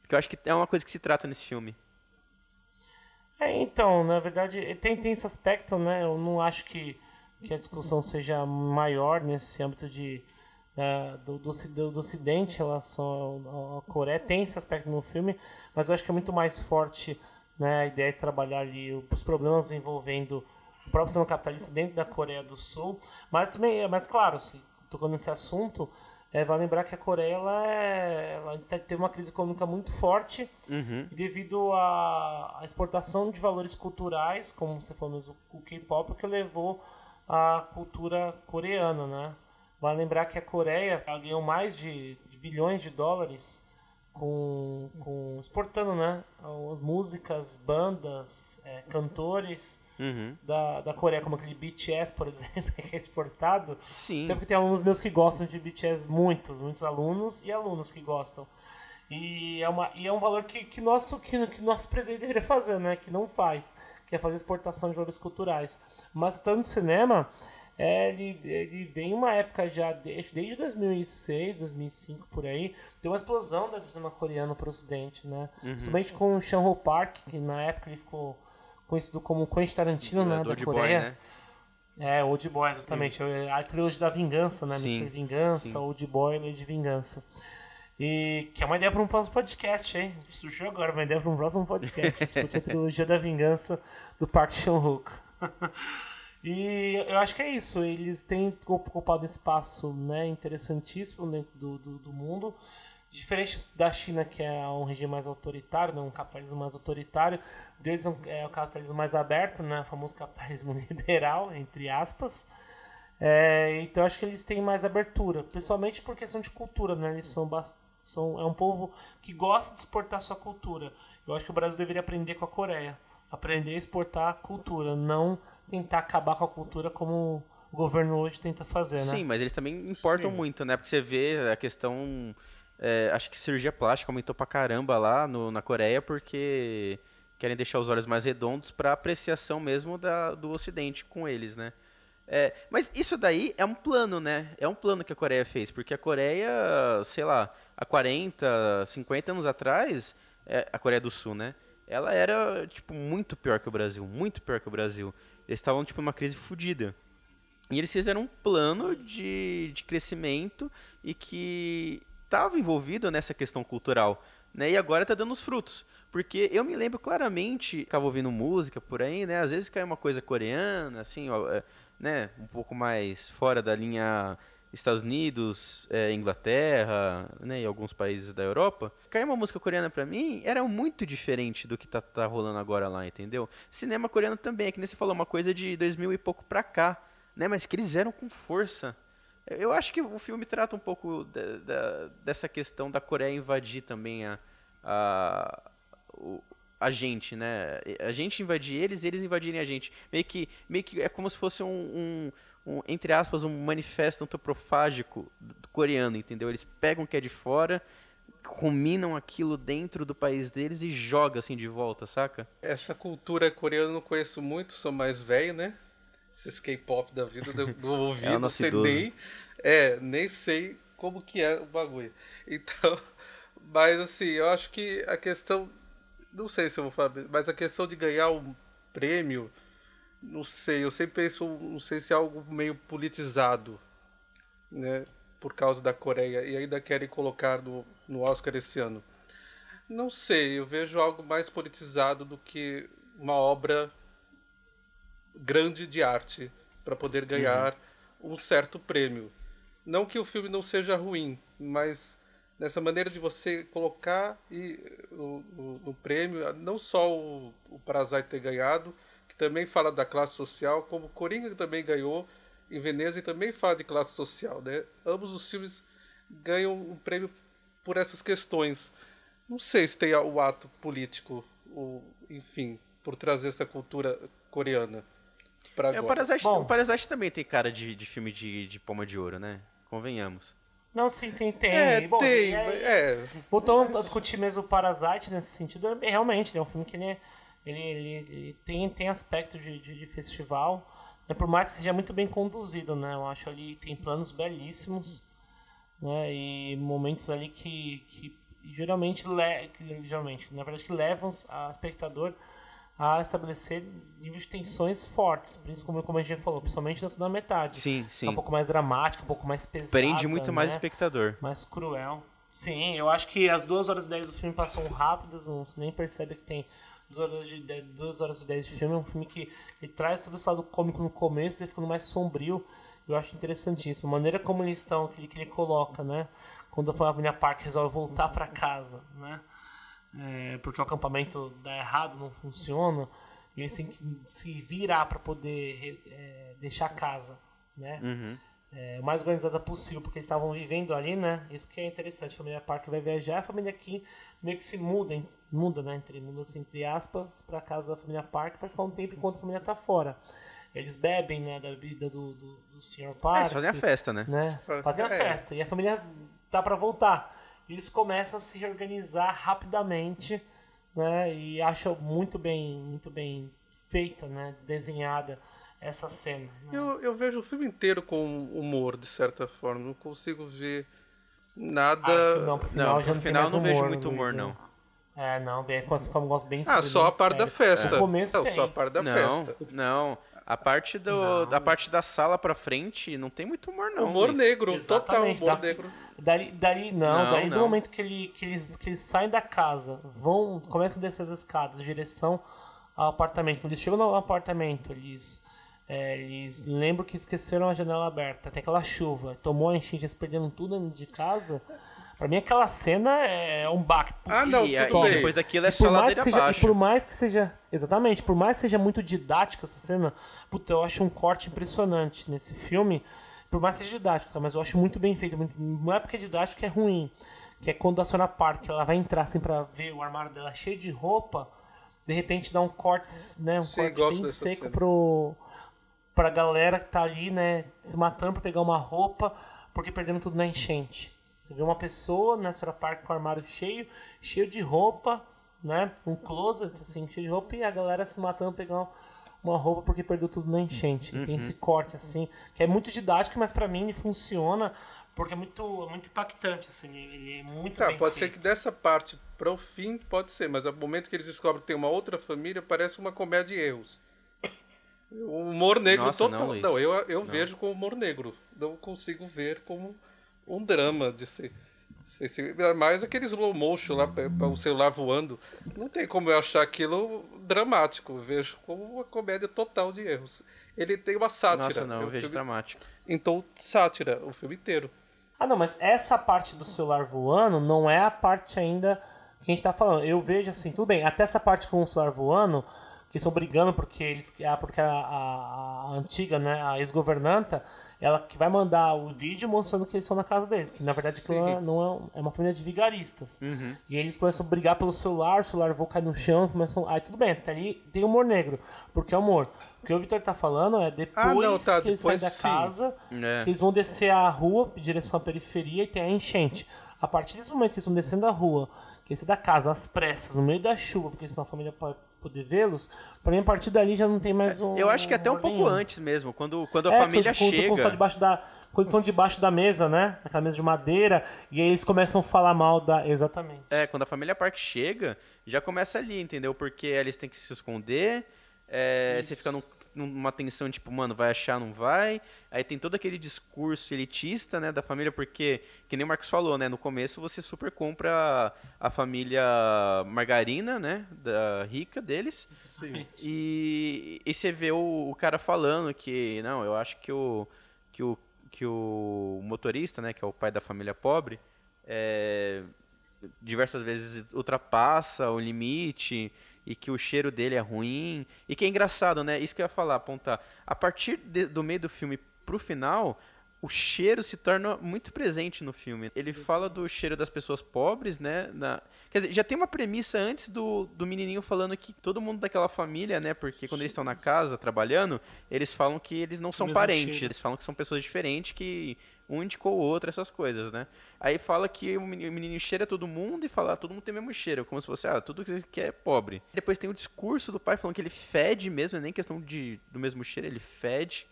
Porque eu acho que é uma coisa que se trata nesse filme. É, então, na verdade, tem, tem esse aspecto, né? Eu não acho que, que a discussão seja maior nesse âmbito de, da, do, do, do, Ocidente em relação à Coreia. Tem esse aspecto no filme, mas eu acho que é muito mais forte né, a ideia de trabalhar ali os problemas envolvendo o próprio sistema capitalista dentro da Coreia do Sul. Mas também, mas claro, tocando nesse assunto, é, vale lembrar que a Coreia ela, é, ela teve uma crise econômica muito forte uhum. devido à, exportação de valores culturais, como você falou, o K-pop, que levou a cultura coreana, né? Vale lembrar que a Coreia ganhou mais de, de bilhões de dólares com, com exportando né músicas bandas é, cantores uhum. da, da Coreia como aquele BTS por [LAUGHS] exemplo que é exportado sim sempre tem alunos meus que gostam de BTS muitos muitos alunos e alunos que gostam e é, uma, e é um valor que, que, nosso, que, que nosso presidente deveria fazer, né? Que não faz, que é fazer exportação de valores culturais. Mas tanto no cinema, é, ele, ele vem uma época já, desde, desde 2006, 2005 por aí, tem uma explosão da cinema coreano para o ocidente, né? Uhum. Principalmente com o Chan-ho Park, que na época ele ficou conhecido como Quentin Tarantino, né, da Coreia. Boy, né? É, Old Boy, exatamente. É a trilogia da vingança, né? Sim. Mr. Vingança, Sim. Old Boy e Lady Vingança. E que é uma ideia para um próximo podcast, hein? Surgiu agora, uma ideia para um próximo podcast. Discutir a trilogia da vingança do Park Chan-wook. [LAUGHS] E eu acho que é isso. Eles têm ocupado espaço né, interessantíssimo dentro do, do, do, mundo. Diferente da China, que é um regime mais autoritário, né, um capitalismo mais autoritário, deles é o capitalismo mais aberto, né, o famoso capitalismo [LAUGHS] liberal, entre aspas. É, então eu acho que eles têm mais abertura, principalmente por questão de cultura. Né, eles são, são é um povo que gosta de exportar sua cultura. Eu acho que o Brasil deveria aprender com a Coreia aprender a exportar a cultura, não tentar acabar com a cultura como o governo hoje tenta fazer, né? Sim, mas eles também importam Sim. muito, né? Porque você vê a questão. É, acho que cirurgia plástica aumentou pra caramba lá no, na Coreia porque querem deixar os olhos mais redondos para apreciação mesmo da, do Ocidente com eles, né? É, mas isso daí é um plano, né? É um plano que a Coreia fez, porque a Coreia, sei lá, há 40, 50 anos atrás, é, a Coreia do Sul, né? Ela era, tipo, muito pior que o Brasil, muito pior que o Brasil. Eles estavam, tipo, numa crise fodida. E eles fizeram um plano de, de crescimento e que estava envolvido nessa questão cultural. Né? E agora está dando os frutos. Porque eu me lembro claramente, acabo ouvindo música por aí, né? Às vezes cai uma coisa coreana, assim, ó, é, né? Um pouco mais fora da linha Estados Unidos, é, Inglaterra, né? E alguns países da Europa. Cai uma música coreana pra mim, era muito diferente do que tá, tá rolando agora lá, entendeu? Cinema coreano também, é que nem você falou, uma coisa de 2000 e pouco pra cá, né? Mas que eles fizeram com força. Eu acho que o filme trata um pouco da, da, dessa questão da Coreia invadir também a, a, a gente, né? A gente invadir eles e eles invadirem a gente. Meio que, meio que é como se fosse um, um, um entre aspas, um manifesto antropofágico coreano, entendeu? Eles pegam o que é de fora, combinam aquilo dentro do país deles e jogam assim de volta, saca? Essa cultura coreana eu não conheço muito, sou mais velho, né? Esses K-pop da vida, do não ouvi, [LAUGHS] é não sei idoso. nem. É, nem sei como que é o bagulho. Então, [LAUGHS] mas assim, eu acho que a questão não sei se eu vou falar, mas a questão de ganhar um prêmio, não sei, eu sempre penso, não sei se é algo meio politizado, né? Por causa da Coreia, e ainda querem colocar no, no Oscar esse ano. Não sei, eu vejo algo mais politizado do que uma obra grande de arte para poder ganhar uhum. um certo prêmio. Não que o filme não seja ruim, mas nessa maneira de você colocar e, no, no, no prêmio não só o, o Parasite ter ganhado, que também fala da classe social, como Coringa também ganhou em Veneza e também fala de classe social. Né? Ambos os filmes ganham um prêmio por essas questões. Não sei se tem o ato político, o, enfim, por trazer essa cultura coreana. Pra é, o, Parasite, o Parasite também tem cara de, de filme de, de Poma de Ouro, né? Convenhamos. Não, sim, sim, tem. É, Bom, tem, é. Voltando a discutir mesmo o Parasite nesse sentido, é, realmente, é um filme que ele, ele, ele, ele tem, tem aspecto de, de, de festival, né, por mais que seja muito bem conduzido, né? Eu acho ali tem planos belíssimos, né? E momentos ali que, que geralmente, le, que, geralmente, na verdade, que levam a espectador a estabelecer níveis de tensões fortes, principalmente como a gente já falou, principalmente na segunda metade. Sim, sim. É um pouco mais dramático, um pouco mais pesado. Prende muito né? mais o espectador. Mais cruel. Sim, eu acho que as 2 horas e 10 do filme passam rápidas, não se nem percebe que tem 2 horas, de 10, 2 horas e 10 de filme. É um filme que ele traz todo esse lado cômico no começo e ficando mais sombrio. Eu acho interessantíssimo. A maneira como eles estão, que ele, que ele coloca, né? Quando a família Park resolve voltar para casa, né? é, porque o acampamento dá errado, não funciona, e eles têm que se virar para poder é, deixar a casa, né? Uhum. É, o mais organizada possível, porque eles estavam vivendo ali, né? Isso que é interessante. A família Park vai viajar, a família aqui meio que se muda, muda, né? Entre, muda entre aspas, para casa da família Park para ficar um tempo enquanto a família tá fora. Eles bebem, né? Da bebida do, do, do Sr. Park. É, eles fazem a festa, né? né? Fazem a é. festa. E a família tá para voltar eles começam a se reorganizar rapidamente, né? E acho muito bem, muito bem feita, né? Desenhada essa cena. Né? Eu, eu vejo o filme inteiro com humor, de certa forma. Não consigo ver nada. Ah, não, pro final não, já não final não vejo muito humor, não. É, não, bem, ficou um negócio bem Ah, só a parte da festa. No começo não, tem. só a parte da não, festa. Não, a parte, do, não, da parte da sala pra frente não tem muito humor, não. Humor negro, Exatamente. total humor da, negro. Dali, dali, não, não dali não. do momento que, ele, que, eles, que eles saem da casa, vão, começam a descer as escadas em direção ao apartamento. Quando eles chegam no apartamento, eles, é, eles lembram que esqueceram a janela aberta. Tem aquela chuva, tomou a enchente, eles perderam tudo de casa. Pra mim aquela cena é um baque. Ah, não, e, e depois daquilo é só ladeira seja, abaixo. E por mais que seja... Exatamente, por mais que seja muito didática essa cena, puta, eu acho um corte impressionante nesse filme. Por mais que seja didático, tá? Mas eu acho muito bem feito. Não é porque é didático que é ruim. Que é quando a Sona Park ela vai entrar assim pra ver o armário dela cheio de roupa, de repente dá um corte, né? Um Sim, corte bem seco cena. pro... Pra galera que tá ali, né? Se matando pra pegar uma roupa, porque perdendo tudo na enchente. Você vê uma pessoa na Sora Park com o armário cheio, cheio de roupa, né? Um closet assim, cheio de roupa e a galera se matando pegando uma roupa porque perdeu tudo na enchente. E tem esse corte, assim, que é muito didático, mas pra mim ele funciona porque é muito, muito impactante, assim, ele, é muito Tá, bem pode feito. ser que dessa parte para o fim, pode ser, mas ao momento que eles descobrem que tem uma outra família, parece uma comédia de erros. O humor negro Nossa, total. não, Luiz. eu eu vejo como humor negro. Não consigo ver como um drama de ser. se- se- mais aquele slow motion lá, pra- pra o celular voando. Não tem como eu achar aquilo dramático. Eu vejo como uma comédia total de erros. Ele tem uma sátira. Nossa, não, É um eu vejo filme dramático. de sátira, o filme inteiro. Ah, não, mas essa parte do celular voando não é a parte ainda que a gente tá falando. Eu vejo assim, tudo bem, até essa parte com o celular voando, que estão brigando porque eles ah, porque a, a- a antiga, né, a ex-governanta, ela que vai mandar o vídeo mostrando que eles estão na casa deles, que na verdade Sim. não é, é uma família de vigaristas. Uhum. E eles começam a brigar pelo celular, o celular voa cai no chão, começam, aí tudo bem, até ali tem humor negro, porque é humor. O que o Victor tá falando é depois Ah, não, tá, que eles saem depois da sim. casa, É. que eles vão descer a rua em direção à periferia e tem a enchente. A partir desse momento que eles estão descendo a rua, que eles saem da casa às pressas, no meio da chuva, porque senão a família pode poder vê-los, pra mim a partir dali já não tem mais um. Eu acho que até um humor pouco antes mesmo, quando, quando a É, família quando, quando chega. estão debaixo da, quando estão debaixo da mesa, né? Aquela mesa de madeira, e aí eles começam a falar mal da. Exatamente. É, quando a família Park chega, já começa ali, entendeu? Porque eles têm que se esconder, é, você fica num- numa tensão, tipo, mano, vai achar, não vai. Aí tem todo aquele discurso elitista, né, da família, porque, que nem o Marcos falou, né, no começo você super compra a família margarina, né, da rica deles. Sim. E, e você vê o, o cara falando que, não, eu acho que o, que o, que o motorista, né, que é o pai da família pobre, é, diversas vezes ultrapassa o limite e que o cheiro dele é ruim. E que é engraçado, né? Isso que eu ia falar, apontar. A partir de- do meio do filme pro final, o cheiro se torna muito presente no filme. Ele fala do cheiro das pessoas pobres, né? Na... Quer dizer, já tem uma premissa antes do, do menininho falando que todo mundo daquela família, né? Porque quando eles estão na casa trabalhando, eles falam que eles não são parentes. cheiro. Eles falam que são pessoas diferentes, que um indicou o outro, essas coisas, né? Aí fala que o meni- o menino cheira todo mundo e fala, ah, todo mundo tem o mesmo cheiro, como se fosse, ah, tudo que é pobre. Depois tem o discurso do pai falando que ele fede mesmo, é nem questão de, do mesmo cheiro, ele fede.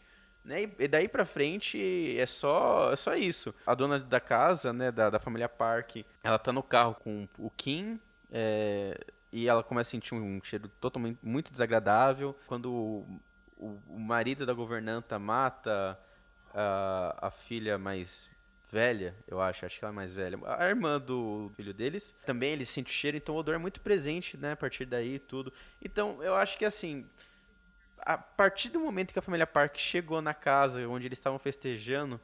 Né? E- daí pra frente é só, é só isso. A dona da casa, né, da, da família Park, ela tá no carro com o Kim, é, e ela começa a sentir um cheiro totalmente muito desagradável. Quando o, o marido da governanta mata a, a filha mais velha, eu acho, acho que ela é mais velha, a irmã do filho deles, também ele sente o cheiro, então o odor é muito presente, né, a partir daí tudo. Então, eu acho que assim, a partir do momento que a família Park chegou na casa onde eles estavam festejando,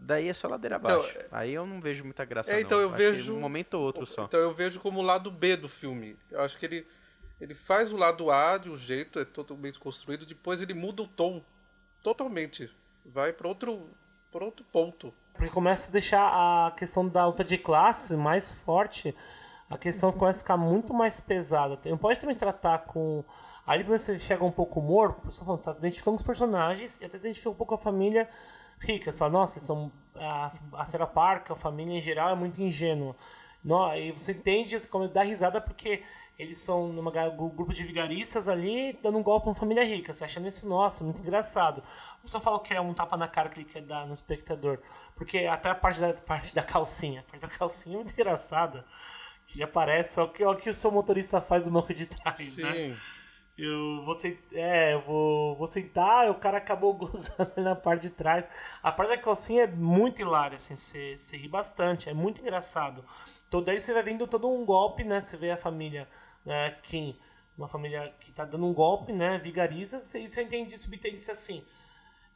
daí é só ladeira Então, abaixo. Aí eu não vejo muita graça É, não. então eu Acho que vejo- um momento ou outro só. Então eu vejo como o lado B do filme. Eu acho que ele, ele faz o lado A de um jeito, é totalmente construído, depois ele muda o tom totalmente. Vai para outro, pra outro ponto. Porque começa a deixar a questão da luta de classe mais forte. A questão começa a ficar muito mais pesada. Não pode também tratar com. Aí depois você chega um pouco humor, você tá se identificando com os personagens e até se identifica um pouco com a família rica. Você fala, nossa, são, a, a senhora Parker, a família em geral é muito ingênua. Não, e você entende, você dar risada porque eles são num grupo de vigaristas ali dando um golpe pra uma família rica. Você achando isso, nossa, muito engraçado. O pessoal fala que é um tapa na cara que ele quer dar no espectador. Porque até a parte da, parte da calcinha. A parte da calcinha é muito engraçada. Que aparece, só que, ó, que o seu motorista faz do banco de trás, né? Sim. Eu vou, sen- é, eu vou, vou sentar, o cara acabou [LAUGHS] gozando ali na parte de trás. A parte da calcinha é muito hilária, assim, você, você ri bastante, é muito engraçado. Então daí você vai vendo todo um golpe, né? Você vê a família, né, Kim, uma família que tá dando um golpe, né? Vigariza, e você entende, subtende-se assim.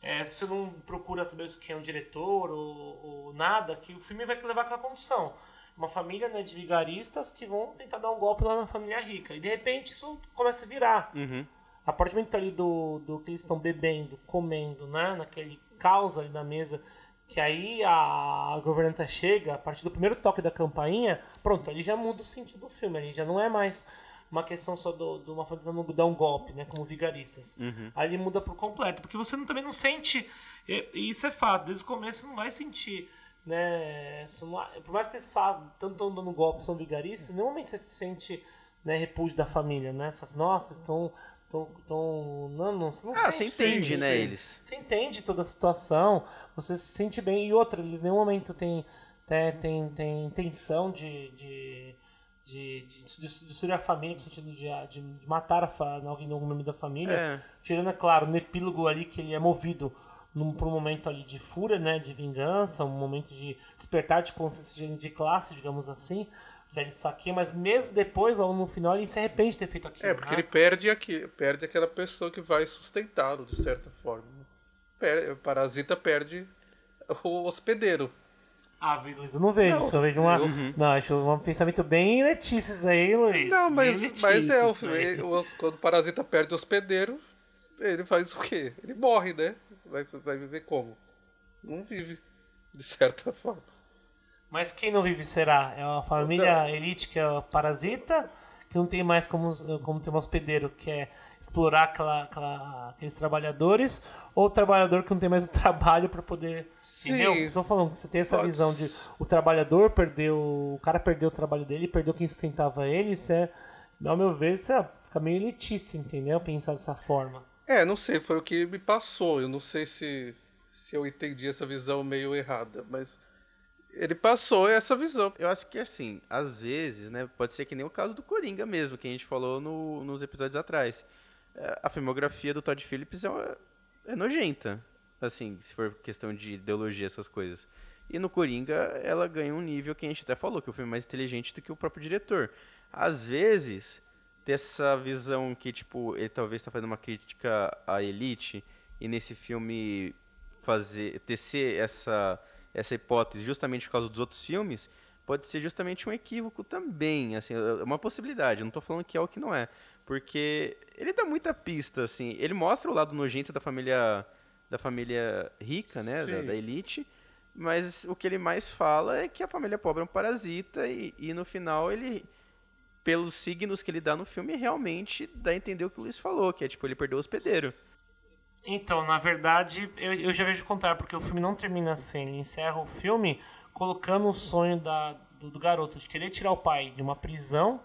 É, se você não procura saber quem é um diretor ou, ou nada, que o filme vai levar aquela condição. Uma família né, de vigaristas que vão tentar dar um golpe lá na família rica. E de repente isso começa a virar. A partir do momento ali do, do que eles estão bebendo, comendo, né? Naquele caos ali na mesa, que aí a, governanta chega, a partir do primeiro toque da campainha, pronto, ali já muda o sentido do filme. Ali já não é mais uma questão só do- de uma família tentando dar um golpe, né? Como vigaristas. Ali muda por completo. Porque você não- também não sente. E, e isso é fato, desde o começo você não vai sentir. Né, não- por mais que eles façam, tanto estão dando golpe, são vigaristas, momento você sente né, repúdio da família, né? Você fala assim, nossa, estão. Tão, tão, não, não, você não Ah, sente, você entende, né, sim. eles. Você entende toda a situação, você se sente bem. E outra, eles em nenhum momento tem, tem, tem, tem intenção de, de, de, de, de destruir a família, no sentido de, de, de matar alguém, algum membro da família. É. Tirando, é claro, no epílogo ali que ele é movido num, por um momento ali de fúria, né, de vingança, um momento de despertar de consciência de classe, digamos assim. Que ele saqueia, mas mesmo depois, ou no final, ele se arrepende de ter feito aquilo. É, porque né? ele perde aqui, perde aquela pessoa que vai sustentá-lo, de certa forma. Per- o parasita perde o hospedeiro. Ah, Luiz, eu não vejo Não, isso. Eu vejo uma. eu- Não, acho um pensamento bem Letícia isso aí, Luiz. Não, mas, mas é, o, isso aí. o- quando o parasita perde o hospedeiro, ele faz o quê? Ele morre, né? Vai, vai viver como? Não vive, de certa forma. Mas quem não vive será? É a família elite que é parasita, que não tem mais como, como ter um hospedeiro, que é explorar aquela, aquela- aqueles trabalhadores, ou o trabalhador que não tem mais o trabalho para poder. Sim. Entendeu? Estou falando que você tem essa Pode- visão de o trabalhador perdeu. O cara perdeu o trabalho dele, perdeu quem sustentava ele, isso é. Ao meu ver, isso é, fica meio elitista, entendeu? Pensar dessa forma. É, não sei, foi o que me passou. Eu não sei se, se eu entendi essa visão meio errada, mas ele passou essa visão. Eu acho que assim, às vezes, né, pode ser que nem o caso do Coringa mesmo, que a gente falou no- nos episódios atrás. É, A filmografia do Todd Phillips é, é nojenta, assim, se for questão de ideologia, essas coisas. E no Coringa, ela ganha um nível que a gente até falou, que o filme é mais inteligente do que o próprio diretor. Às vezes, ter essa visão que, tipo, ele talvez está fazendo uma crítica à elite, e nesse filme fazer tecer essa essa hipótese justamente por causa dos outros filmes pode ser justamente um equívoco também assim é uma possibilidade eu não estou falando que é o que não é porque ele dá muita pista assim ele mostra o lado nojento da família da família rica né da, da elite mas o que ele mais fala é que a família pobre é um parasita e, e no final ele pelos signos que ele dá no filme realmente dá a entender o que o Luiz falou que é tipo ele perdeu o hospedeiro Então, na verdade, eu, eu já vejo o contrário, porque o filme não termina assim. Ele encerra o filme colocando o sonho da, do, do garoto de querer tirar o pai de uma prisão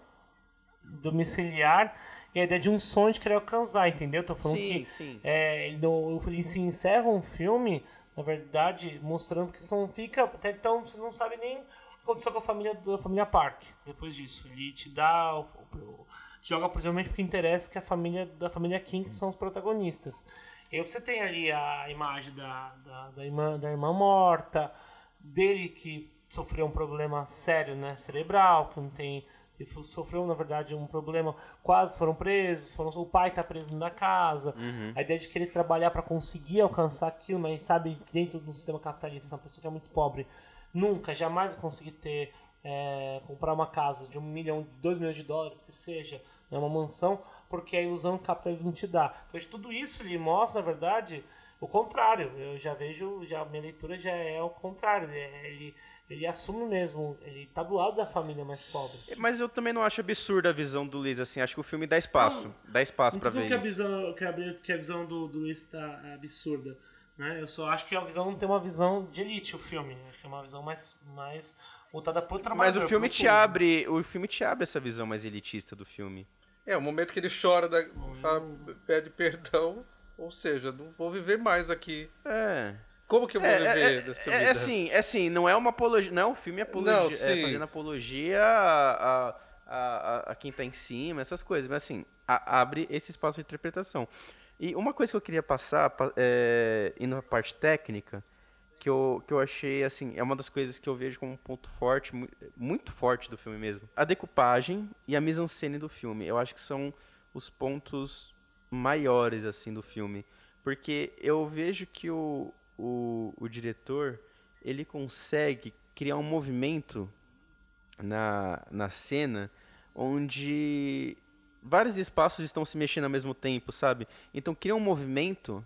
domiciliar e a ideia de um sonho de querer alcançar, entendeu? Tô falando Sim, que sim. É, não- ele se encerra um filme, na verdade, mostrando que isso não fica. Até então você não sabe nem o que aconteceu com a família da família Park. Depois disso, ele te dá. o- o- joga principalmente porque interessa que a família da família King são os protagonistas. E você tem ali a imagem da, da, da irmã, da irmã morta, dele que sofreu um problema sério, né, cerebral, que não tem que sofreu na verdade um problema, quase foram presos, foram, o pai tá preso da casa. A ideia de querer trabalhar para conseguir alcançar aquilo, mas sabe que dentro do sistema capitalista, uma pessoa que é muito pobre, nunca, jamais conseguir ter é, comprar uma casa de um milhão, dois milhões de dólares, que seja, né, uma mansão, porque é a ilusão que o capitalismo te dá. Então, de tudo isso ele mostra, na verdade, o contrário. Eu já vejo, já minha leitura já é o contrário. Ele, ele, assume mesmo, ele tá do lado da família mais pobre. Mas eu também não acho absurda a visão do Luiz, assim, acho que o filme dá espaço, dá espaço pra ver que a visão, que a, que a visão do, do Luiz tá absurda. Né? Eu só acho que a visão não tem uma visão de elite, o filme. Acho que é uma visão mais, mais voltada pro trabalho. Mas o filme te abre, o filme te abre essa visão mais elitista do filme. É, o momento que ele chora, da, fala- pede perdão, ou seja, não vou viver mais aqui. É. Como que eu vou É, viver é, dessa é, vida? é assim, é assim, não é uma apologia, não é um filme apologia, Não, é, sim. fazendo apologia a, a, a, a quem tá em cima, essas coisas, mas assim, a- abre esse espaço de interpretação. E uma coisa que eu queria passar, pa- é, indo na parte técnica, que eu, que eu achei, assim, é uma das coisas que eu vejo como um ponto forte, mu- muito forte do filme mesmo. A decupagem e a mise-en-scène do filme. Eu acho que são os pontos maiores, assim, do filme. Porque eu vejo que o, o, o diretor, ele consegue criar um movimento na, na cena onde vários espaços estão se mexendo ao mesmo tempo, sabe? Então cria um movimento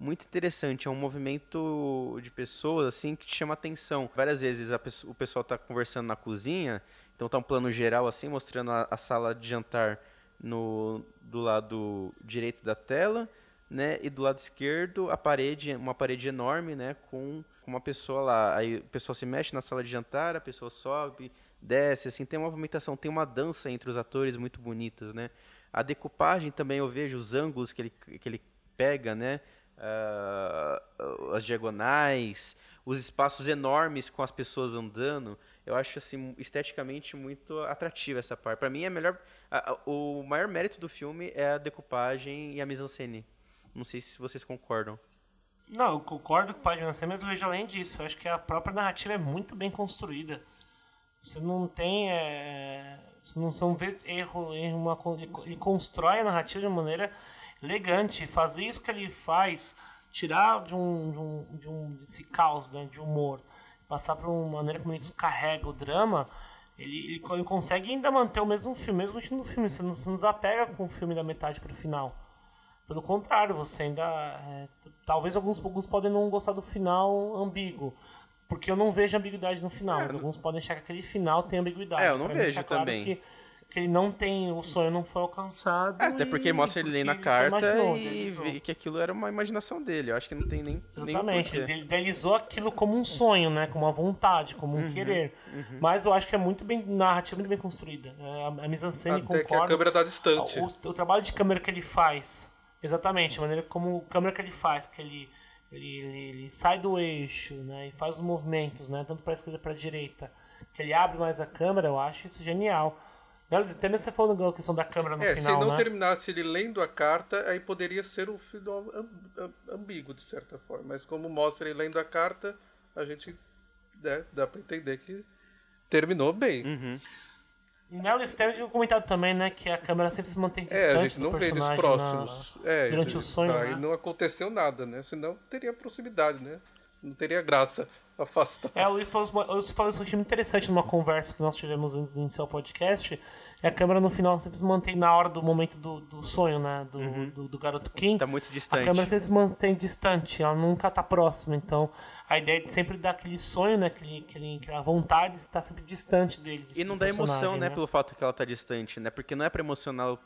muito interessante, é um movimento de pessoas assim que te chama atenção. Várias vezes o pessoal está conversando na cozinha, então tá um plano geral assim, mostrando a, a sala de jantar no do lado direito da tela, né? E do lado esquerdo a parede, uma parede enorme, né? Com com uma pessoa lá. Aí o pessoal se mexe na sala de jantar, a pessoa sobe, desce, assim, tem uma movimentação, tem uma dança entre os atores muito bonitas, né? A decupagem também eu vejo os ângulos que ele, que ele pega, né? Uh, as diagonais, os espaços enormes com as pessoas andando. Eu acho assim esteticamente muito atrativa essa parte. Para mim é melhor a, a, o maior mérito do filme é a decupagem e a mise-en-scène. Não sei se vocês concordam. Não, eu concordo com o Pai de mas eu vejo além disso. Eu acho que a própria narrativa é muito bem construída. Você não tem. É, você não, você não vê erro em uma. Ele constrói a narrativa de maneira elegante. Fazer isso que ele faz, tirar de um. de um, de um desse caos né, de humor, passar para uma maneira como ele carrega o drama. Ele, ele, ele, consegue ainda manter o mesmo filme, mesmo do filme. Você não, você não desapega com o filme da metade para o final. Pelo contrário, você ainda. É, talvez alguns, alguns podem não gostar do final ambíguo. Porque eu não vejo ambiguidade no final. É, mas alguns podem achar que aquele final tem ambiguidade. É, eu não pra vejo claro também. Que, que ele não tem. O sonho não foi alcançado. É, até porque mostra ele lendo na carta e vê que aquilo era uma imaginação dele. Eu acho que não tem nem. Exatamente. Nem ele idealizou aquilo como um sonho, né? Como uma vontade, como um uhum, querer. Uhum. Mas eu acho que é muito bem. Narrativa muito bem construída. É, a, a mise-en-scène concorda. que a câmera tá distante. O, o, trabalho de câmera que ele faz. Exatamente, a maneira como a câmera que ele faz, que ele ele, ele, ele, sai do eixo, né? E faz os movimentos, né? Tanto para a esquerda para a direita. Que ele abre mais a câmera, eu acho isso genial. Né? Até mesmo você falou da questão da câmera no é, final, se não né? terminasse ele lendo a carta, aí poderia ser um final ambíguo, de certa forma. Mas como mostra ele lendo a carta, a gente né, dá para entender que terminou bem. Uhum. Nela Esther tinha comentado também, né, que a câmera sempre se mantém distante é, a gente não do personagem vê eles próximos. Na... É, durante o sonho, aí né? não aconteceu nada, né? Senão teria proximidade, né? Não teria graça afastar. É, o Luiz falou, isso, muito interessante numa conversa que nós tivemos antes de iniciar o podcast. E a câmera no final sempre se mantém na hora do momento do, do sonho, né? Do, uhum. do, do, garoto Kim. Tá muito distante. A câmera sempre se mantém distante, ela nunca tá próxima. Então, a ideia é de sempre dar aquele sonho, né? Aquele, aquele, aquela vontade de estar sempre distante dele. E não dá emoção, né, né? Pelo fato que ela tá distante, né? Porque não é pra emocionar o,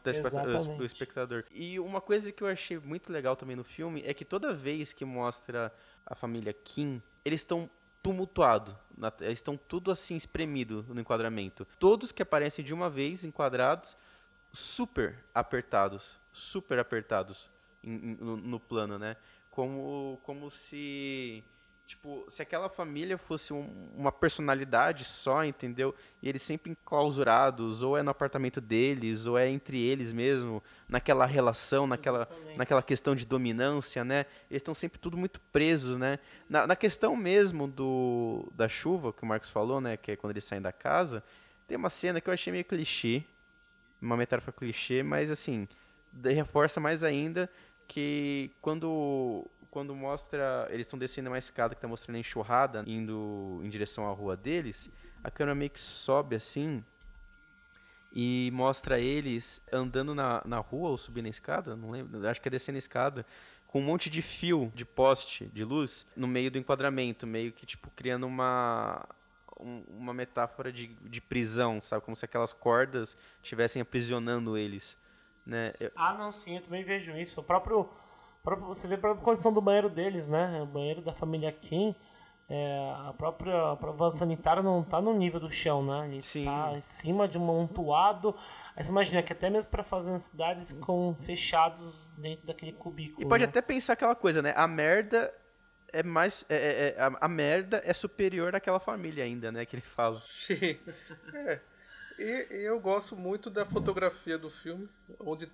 o espectador. E uma coisa que eu achei muito legal também no filme é que toda vez que mostra a família Kim, eles estão tumultuado. Eles estão tudo assim espremido no enquadramento. Todos que aparecem de uma vez enquadrados, super apertados, super apertados no, no plano, né? Como, como se Tipo, se aquela família fosse um, uma personalidade só, entendeu? E eles sempre enclausurados, ou é no apartamento deles, ou é entre eles mesmo, naquela relação, naquela, naquela questão de dominância, né? Eles estão sempre tudo muito presos, né? Na, na, questão mesmo do da chuva, que o Marcos falou, né? Que é quando eles saem da casa, tem uma cena que eu achei meio clichê, uma metáfora clichê, mas assim, reforça mais ainda que quando quando mostra. Eles estão descendo uma escada que está mostrando a enxurrada, indo em direção à rua deles, a câmera meio que sobe assim e mostra eles andando na, na rua ou subindo a escada, não lembro, acho que é descendo a escada, com um monte de fio de poste de luz no meio do enquadramento, meio que tipo criando uma uma metáfora de, de prisão, sabe? Como se aquelas cordas estivessem aprisionando eles. Né? Eu... Ah, não, sim, eu também vejo isso. O próprio você vê a própria condição do banheiro deles, né? O banheiro da família Kim. É, a própria a prova sanitária não está no nível do chão, né? Ele está em cima de um montuado. Aí você imagina que até mesmo para fazer as cidades com fechados dentro daquele cubículo. E pode né? até pensar aquela coisa, né? A merda é mais. É, é, é, a, a, merda é superior àquela família ainda, né? Que ele fala. Sim. [LAUGHS] É. E, e eu gosto muito da fotografia do filme, onde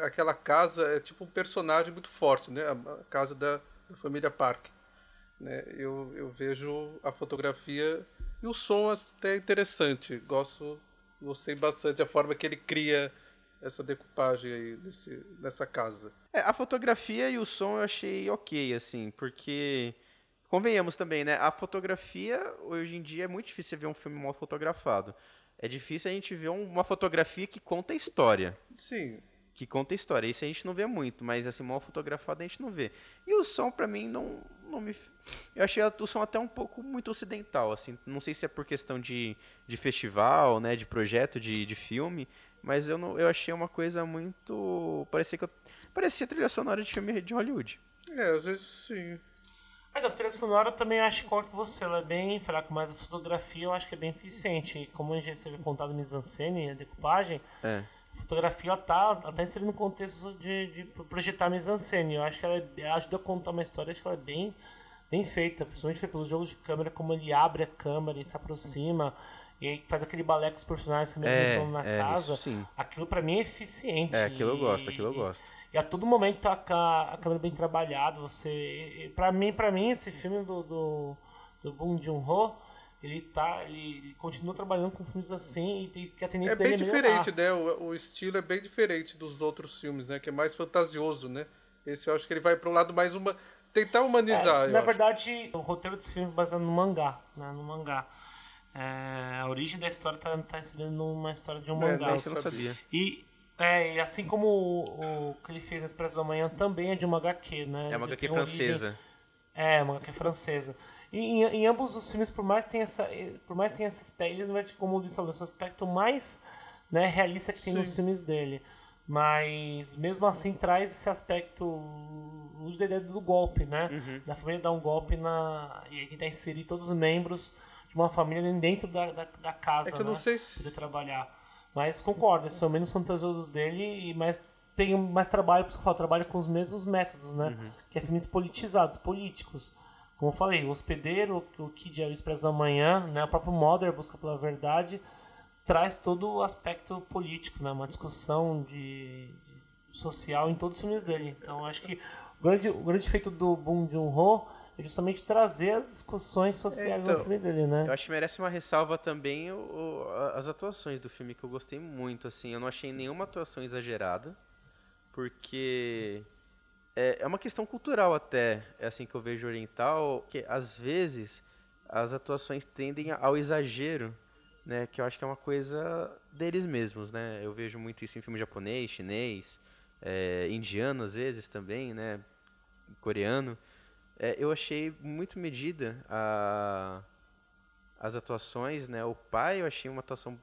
aquela casa é tipo um personagem muito forte, né? A, casa da, da família Park. Né? Eu, eu vejo a fotografia e o som até interessante. Gosto, gostei bastante a forma que ele cria essa decupagem aí desse, nessa casa. É, a fotografia e o som eu achei ok, assim, porque convenhamos também, né? A fotografia hoje em dia é muito difícil ver um filme mal fotografado. É difícil a gente ver uma fotografia que conta a história. Sim que conta a história. Isso a gente não vê muito, mas assim, mal fotografado a gente não vê. E o som para mim não não me eu achei o som até um pouco muito ocidental, assim, não sei se é por questão de, de festival, né, de projeto de, de filme, mas eu não eu achei uma coisa muito parecia que eu, parecia trilha sonora de filme de Hollywood. É, às vezes sim. Mas a trilha sonora eu também acho que concordo com você, ela é bem fraca, mas a fotografia eu acho que é bem eficiente. E como a gente teve contado mise-en-scène, a decupagem, É. fotografia tá, tá inserida no contexto de, de projetar mise-en-scène. Eu acho que ela, ela ajuda a contar uma história, acho que ela é bem, bem feita, principalmente pelos jogos de câmera, como ele abre a câmera e se aproxima, e aí faz aquele balé com os personagens que mesmo É, estão na é, casa. isso. Aquilo pra mim é eficiente. É, aquilo eu e- gosto, aquilo eu gosto. e a todo momento tá a, a câmera bem trabalhada. Você, e- e pra mim, para mim esse filme do do, do Bong Joon-ho, ele tá, ele, ele continua trabalhando com filmes assim e tem que a tendência É bem dele é melhorar. diferente, né? O, o estilo é bem diferente dos outros filmes, né? Que é mais fantasioso, né? Esse eu acho que ele vai para um lado mais uma tentar humanizar. É, na acho. verdade, o roteiro desse filme é baseado no mangá, né? No mangá. É, a origem da história tá, tá inserida numa história de um É, mangá. eu não sabia. E, é, e assim como o, o que ele fez Expresso da Manhã também é de uma HQ, né? É uma HQ origem- francesa. É, uma HQ francesa. E em, em ambos os filmes, por mais que tenha essa, por mais que tenha esse aspecto, eles não como o falou, esse aspecto mais né, realista que tem nos filmes dele. Mas mesmo assim traz esse aspecto luz da ideia do golpe, né? Uhum. Da família dar um golpe na. E aí tentar inserir todos os membros de uma família dentro da, da, da casa. É que eu não né? sei se- Poder trabalhar. Mas concordo, esses são menos fantasiosos dele, e mas tem mais trabalho, por isso que eu falo, trabalha com os mesmos métodos, né? Uhum. Que é filmes politizados, políticos. Como eu falei, o hospedeiro, o Kid é o Expresso da Manhã, né? O próprio Mother, Busca pela Verdade, traz todo o aspecto político, né? Uma discussão de, social em todos os filmes dele. Então, acho que o grande, o grande feito do Bong Joon-ho é justamente trazer as discussões sociais no Então, filme dele, né? Eu acho que merece uma ressalva também o, o- as atuações do filme, que eu gostei muito, assim. Eu não achei nenhuma atuação exagerada, porque é, é uma questão cultural até, é assim que eu vejo oriental, que às vezes as atuações tendem ao exagero, né? Que eu acho que é uma coisa deles mesmos, né? Eu vejo muito isso em filme japonês, chinês, é, indiano às vezes também, né? Coreano. É, eu achei muito medida a, as atuações, né? O pai eu achei uma atuação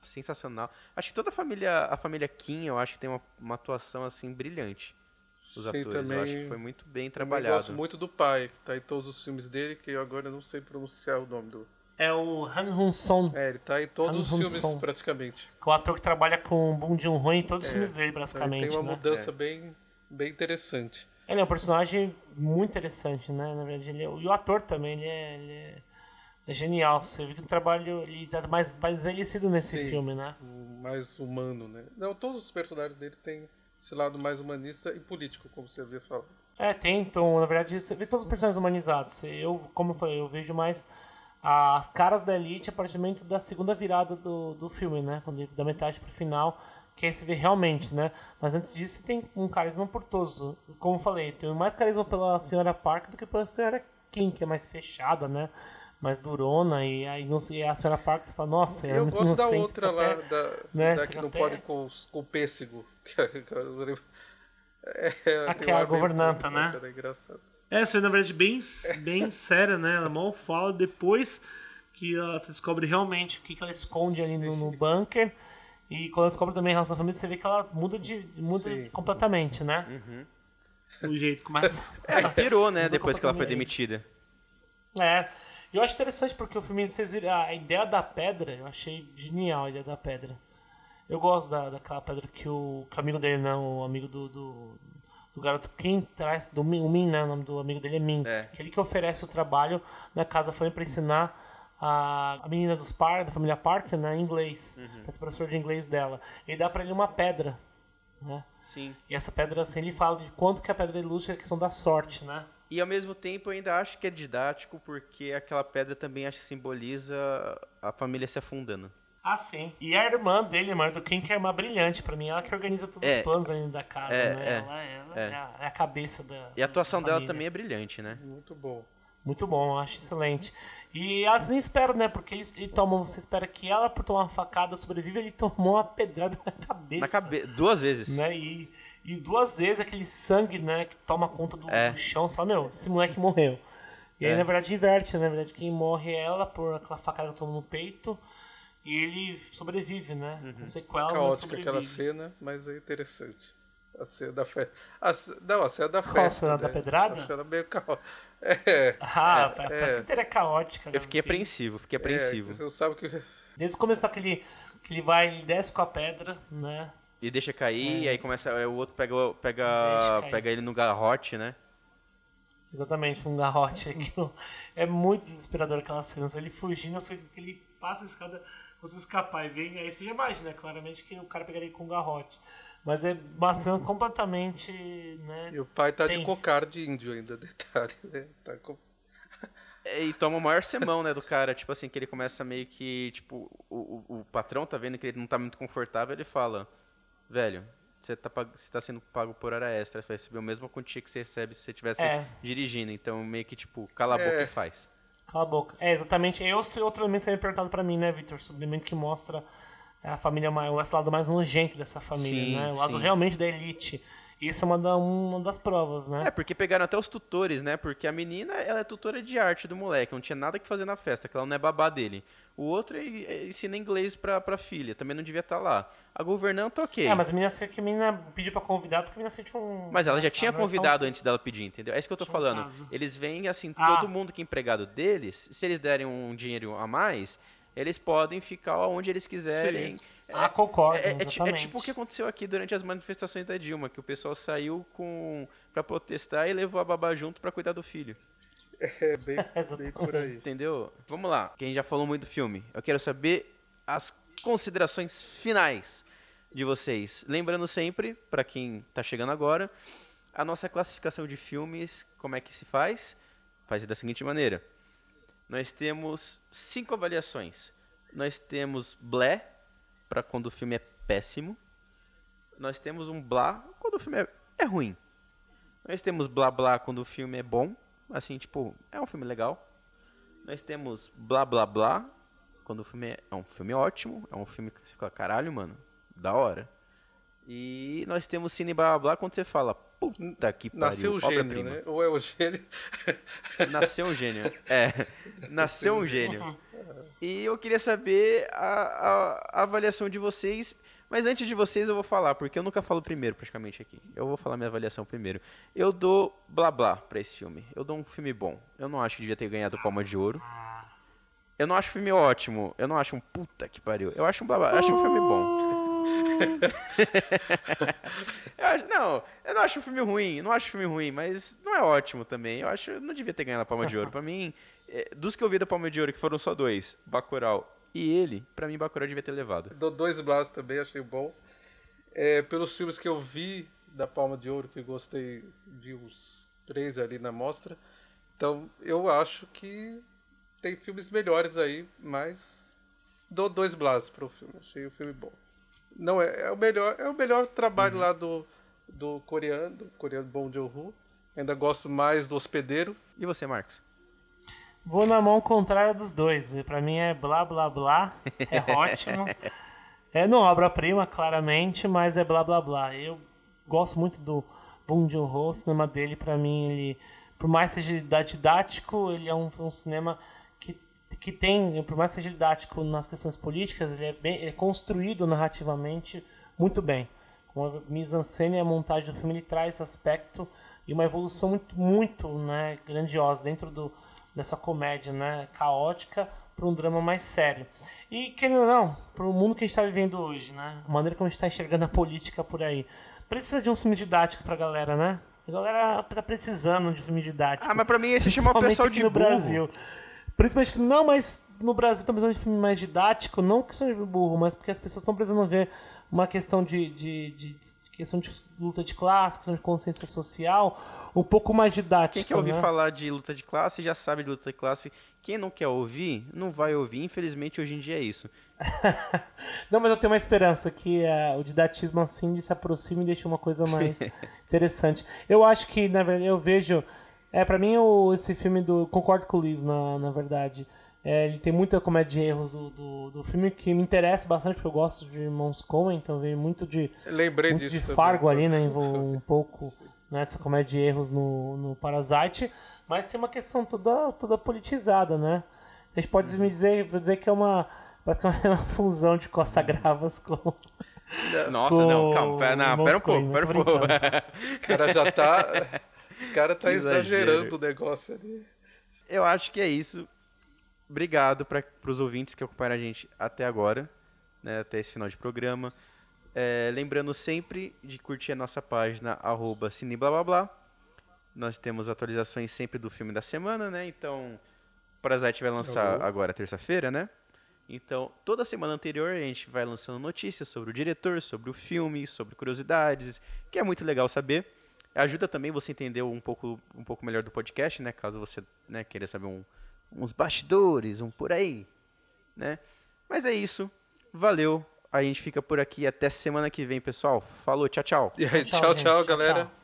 sensacional. Acho que toda a família, a família Kim, eu acho que tem uma, uma atuação assim brilhante. Os Sim, atores, eu também- acho que foi muito bem trabalhado. gosto muito do pai, que tá em todos os filmes dele, que eu agora não sei pronunciar o nome do. É o Han Hun-son, É, ele tá em todos os Han filmes Hun-son. praticamente. que é o ator que trabalha com o Bong Joon-ho em todos os filmes dele, basicamente, ele tem uma né? mudança bem, bem interessante. Ele é um personagem muito interessante, né? Na verdade, ele é... E o ator também, ele é, ele é... é genial. Você vê que o trabalho ele tá mais, mais envelhecido nesse Sim. filme, né? mais humano, né? Não, todos os personagens dele têm esse lado mais humanista e político, como você havia falado. É, tem, então, na verdade, você vê todos os personagens humanizados. Eu, como eu falei, eu vejo mais as caras da Elite a partir da segunda virada do, do filme, né? Da metade pro final, que aí você vê realmente, né? Mas antes disso, tem um carisma por todos. Como eu falei, tem mais carisma pela senhora Park do que pela senhora Kim, que é mais fechada, né? Mais durona, e aí não sei, a senhora Park você fala, nossa, é eu muito gosto da outra lá, até- da, né, da que não até- pode com, com pêssego. [LAUGHS] É- é, governanta, né? É engraçado. É, na verdade, bem, bem séria, né? Ela mal fala depois que ela descobre realmente o que, que ela esconde ali no, no bunker. E quando ela descobre também a relação da família, você vê que ela muda, de, muda Sim. completamente, né? O jeito começa. [LAUGHS] Ela pirou, né, depois que ela foi demitida. É. E eu acho interessante porque o filme, vocês viram, a ideia da pedra, eu achei genial a ideia da pedra. Eu gosto da, daquela pedra que o, que o amigo dele, não, o amigo do, do, do garoto Kim traz, do Min, o Min, né? O nome do amigo dele é Min. É. Que é que oferece o trabalho na casa família pra ensinar a, a menina dos par, da família Parker, né? Inglês. Uhum. Esse professor de inglês dela. Ele dá pra ele uma pedra, né? Sim. E essa pedra, assim, ele fala de quanto que a pedra ilustra a questão da sorte, né? E ao mesmo tempo eu ainda acho que é didático, porque aquela pedra também acho que simboliza a família se afundando. Ah, sim. E a irmã dele, a irmã do King, que é uma brilhante pra mim. Ela que organiza todos É. os planos ali da casa, É, né? é, ela ela é. é. a, é a cabeça da. E a atuação da dela também é brilhante, né? Muito bom. Muito bom, eu acho excelente. E elas nem esperam, né? Porque eles, ele toma, você espera que ela, por tomar uma facada, sobrevive, ele tomou uma pedrada na [LAUGHS] cabeça. Na cabeça, duas vezes. Né? E, e duas vezes aquele sangue, né, que toma conta do, É. do chão, você fala, meu, esse moleque morreu. E aí, É. na verdade, inverte, né? Na verdade, quem morre é ela por aquela facada que toma no peito. E ele sobrevive, né? Com sequelas, mas Caótica aquela cena, mas é interessante. A cena da festa. Não, a cena da Qual festa. a cena né? da pedrada? A cena meio caótica. É. Ah, a festa inteira é caótica. Eu né? fiquei Tem- apreensivo, fiquei apreensivo. É, você não sabe que. [LAUGHS] Desde o começo que ele, que ele vai, ele desce com a pedra, né? E deixa cair, e aí começa. aí O outro pega, pega, pega ele no garrote, né? Exatamente, um garrote. [LAUGHS] Aquilo. É muito desesperador aquela cena. Ele fugindo, que ele passa a escada, você escapar e vem. Aí você já imagina, claramente, que o cara pegaria ele com um garrote. Mas é cena [LAUGHS] completamente. Né, E o pai tá de tensa. cocar de índio ainda, [LAUGHS] detalhe, né? Tá com... É, E toma o maior semão, né, do cara. Tipo assim, que ele começa meio que. Tipo, o, o, o patrão tá vendo que ele não tá muito confortável, ele fala: Velho, você tá, você tá sendo pago por hora extra, você vai receber a mesma quantia que você recebe se você estivesse É. dirigindo. Então, meio que, tipo, cala a boca É. e faz. Cala a boca. É, exatamente. Sei outro elemento que você me perguntado pra mim, né, Victor? Sobre o elemento que mostra a família mais, esse lado mais nojento dessa família, Sim, né? O lado sim. realmente da elite. Isso é uma, da- uma das provas, né? É, porque pegaram até os tutores, né? Porque a menina, ela é tutora de arte do moleque, não tinha nada que fazer na festa, que ela não é babá dele. O outro ensina inglês pra, pra filha, também não devia estar lá. A governanta, ok. É, mas a menina, que a menina pediu pra convidar, porque a menina sentiu um. Mas ela já a tinha versão convidado sim. antes dela pedir, entendeu? É isso que eu tô falando. caso. Eles veem, assim, Ah. todo mundo que é empregado deles, se eles derem um dinheiro a mais, eles podem ficar onde eles quiserem. Ah, concordo, É, é é exatamente. tipo o que aconteceu aqui durante as manifestações da Dilma, que o pessoal saiu com para protestar e levou a babá junto pra cuidar do filho. É bem, [LAUGHS] bem por aí. Entendeu? Vamos lá. Quem já falou muito do filme, eu quero saber as considerações finais de vocês. Lembrando sempre, pra quem tá chegando agora, a nossa classificação de filmes, como é que se faz? Faz da seguinte maneira. Nós temos cinco avaliações. Nós temos blé, para quando o filme é péssimo. Nós temos um blá quando o filme é, é ruim. Nós temos blá blá quando o filme é bom. Assim, tipo, é um filme legal. Nós temos blá blá blá quando o filme é, é um filme ótimo. É um filme que você fica, caralho, mano, da hora. E nós temos cine blá blá blá quando você fala, puta que pariu, Nasceu o gênio, né? Ou é o gênio. [LAUGHS] Nasceu um gênio. É, nasceu um gênio. E eu queria saber a, a- a avaliação de vocês. Mas antes de vocês eu vou falar, porque eu nunca falo primeiro praticamente aqui. Eu vou falar minha avaliação primeiro. Eu dou blá blá pra esse filme. Eu dou um filme bom. Eu não acho que devia ter ganhado Palma de Ouro. Eu não acho o filme ótimo. Eu não acho um puta que pariu. Eu acho um blá blá. Eu acho um filme bom. [LAUGHS] Eu acho- não, eu não acho um filme ruim, não acho um filme ruim, mas não é ótimo também. Eu acho não devia ter ganhado a Palma de Ouro. Pra mim, é, dos que eu vi da Palma de Ouro, que foram só dois, Bacurau e ele, pra mim Bacurau devia ter levado. Dou dois blas também, achei bom. É, pelos filmes que eu vi da Palma de Ouro, que gostei, vi uns três ali na mostra. Então, eu acho que tem filmes melhores aí, mas dou dois blas pro filme. Achei o filme bom. Não é, é o melhor, é o melhor trabalho lá do, do coreano, do coreano Bong Joon-ho. Ainda gosto mais do Hospedeiro. E você, Marcos? Vou na mão contrária dos dois. E Pra mim é blá blá blá. É [LAUGHS] ótimo. É não obra-prima, claramente, mas é blá blá blá. Eu gosto muito do Bong Joon-ho, o cinema dele, pra mim, ele, por mais seja didático, ele é um, um cinema que, que tem, por mais seja didático nas questões políticas, ele é, bem, ele é construído narrativamente muito bem. Com a mise-en-scène e a montagem do filme, ele traz esse aspecto e uma evolução muito, muito né, grandiosa dentro do, dessa comédia né, caótica para um drama mais sério. E, querendo ou não, para o mundo que a gente está vivendo hoje, né, a maneira como a gente está enxergando a política por aí, precisa de um filme didático para a galera, né? A galera tá precisando de filme didático. Ah, mas pra mim esse chama o pessoal de no burro. Brasil. Principalmente que não, mas no Brasil estão precisando de filme mais didático, não que seja burro, mas porque as pessoas estão precisando ver uma questão de, de, de- de questão de luta de classe, questão de consciência social, um pouco mais didática. Quem quer ouvir né? falar de luta de classe já sabe de luta de classe. Quem não quer ouvir, não vai ouvir. Infelizmente, hoje em dia é isso. [LAUGHS] Não, mas eu tenho uma esperança que eh, o didatismo assim se aproxime e deixe uma coisa mais [LAUGHS] interessante. Eu acho que, na verdade, eu vejo. É, pra mim, o, esse filme do. Concordo com o Liz, na, na verdade. É, ele tem muita comédia de erros do, do, do filme que me interessa bastante, porque eu gosto de irmãos Coen, então vejo muito de. Lembrei muito disso de também. Fargo ali, né? envol- Um pouco nessa comédia de erros no, no Parasite. Mas tem uma questão toda, toda politizada, né? A gente pode me dizer, vou dizer que é uma. Parece que [LAUGHS] é uma fusão de Costa Gravas com, Nossa, não, calma, pera, não, pera um pouco, pera um pouco. [LAUGHS] O cara já tá. O cara tá exagerando o negócio ali. Eu acho que é isso. Obrigado para os ouvintes que acompanharam a gente até agora, né, até esse final de programa. É, lembrando sempre de curtir a nossa página, arroba. Nós temos atualizações sempre do filme da semana, né? Então, Parasite vai lançar Alô? agora terça-feira, né? Então, toda semana anterior a gente vai lançando notícias sobre o diretor, sobre o filme, sobre curiosidades, que é muito legal saber. Ajuda também você a entender um pouco, um pouco melhor do podcast, né? Caso você né, queira saber um, uns bastidores, um por aí, né? Mas é isso. Valeu. A gente fica por aqui até semana que vem, pessoal. Falou, tchau, tchau. E aí, Tchau, tchau, tchau, Tchau, galera. tchau.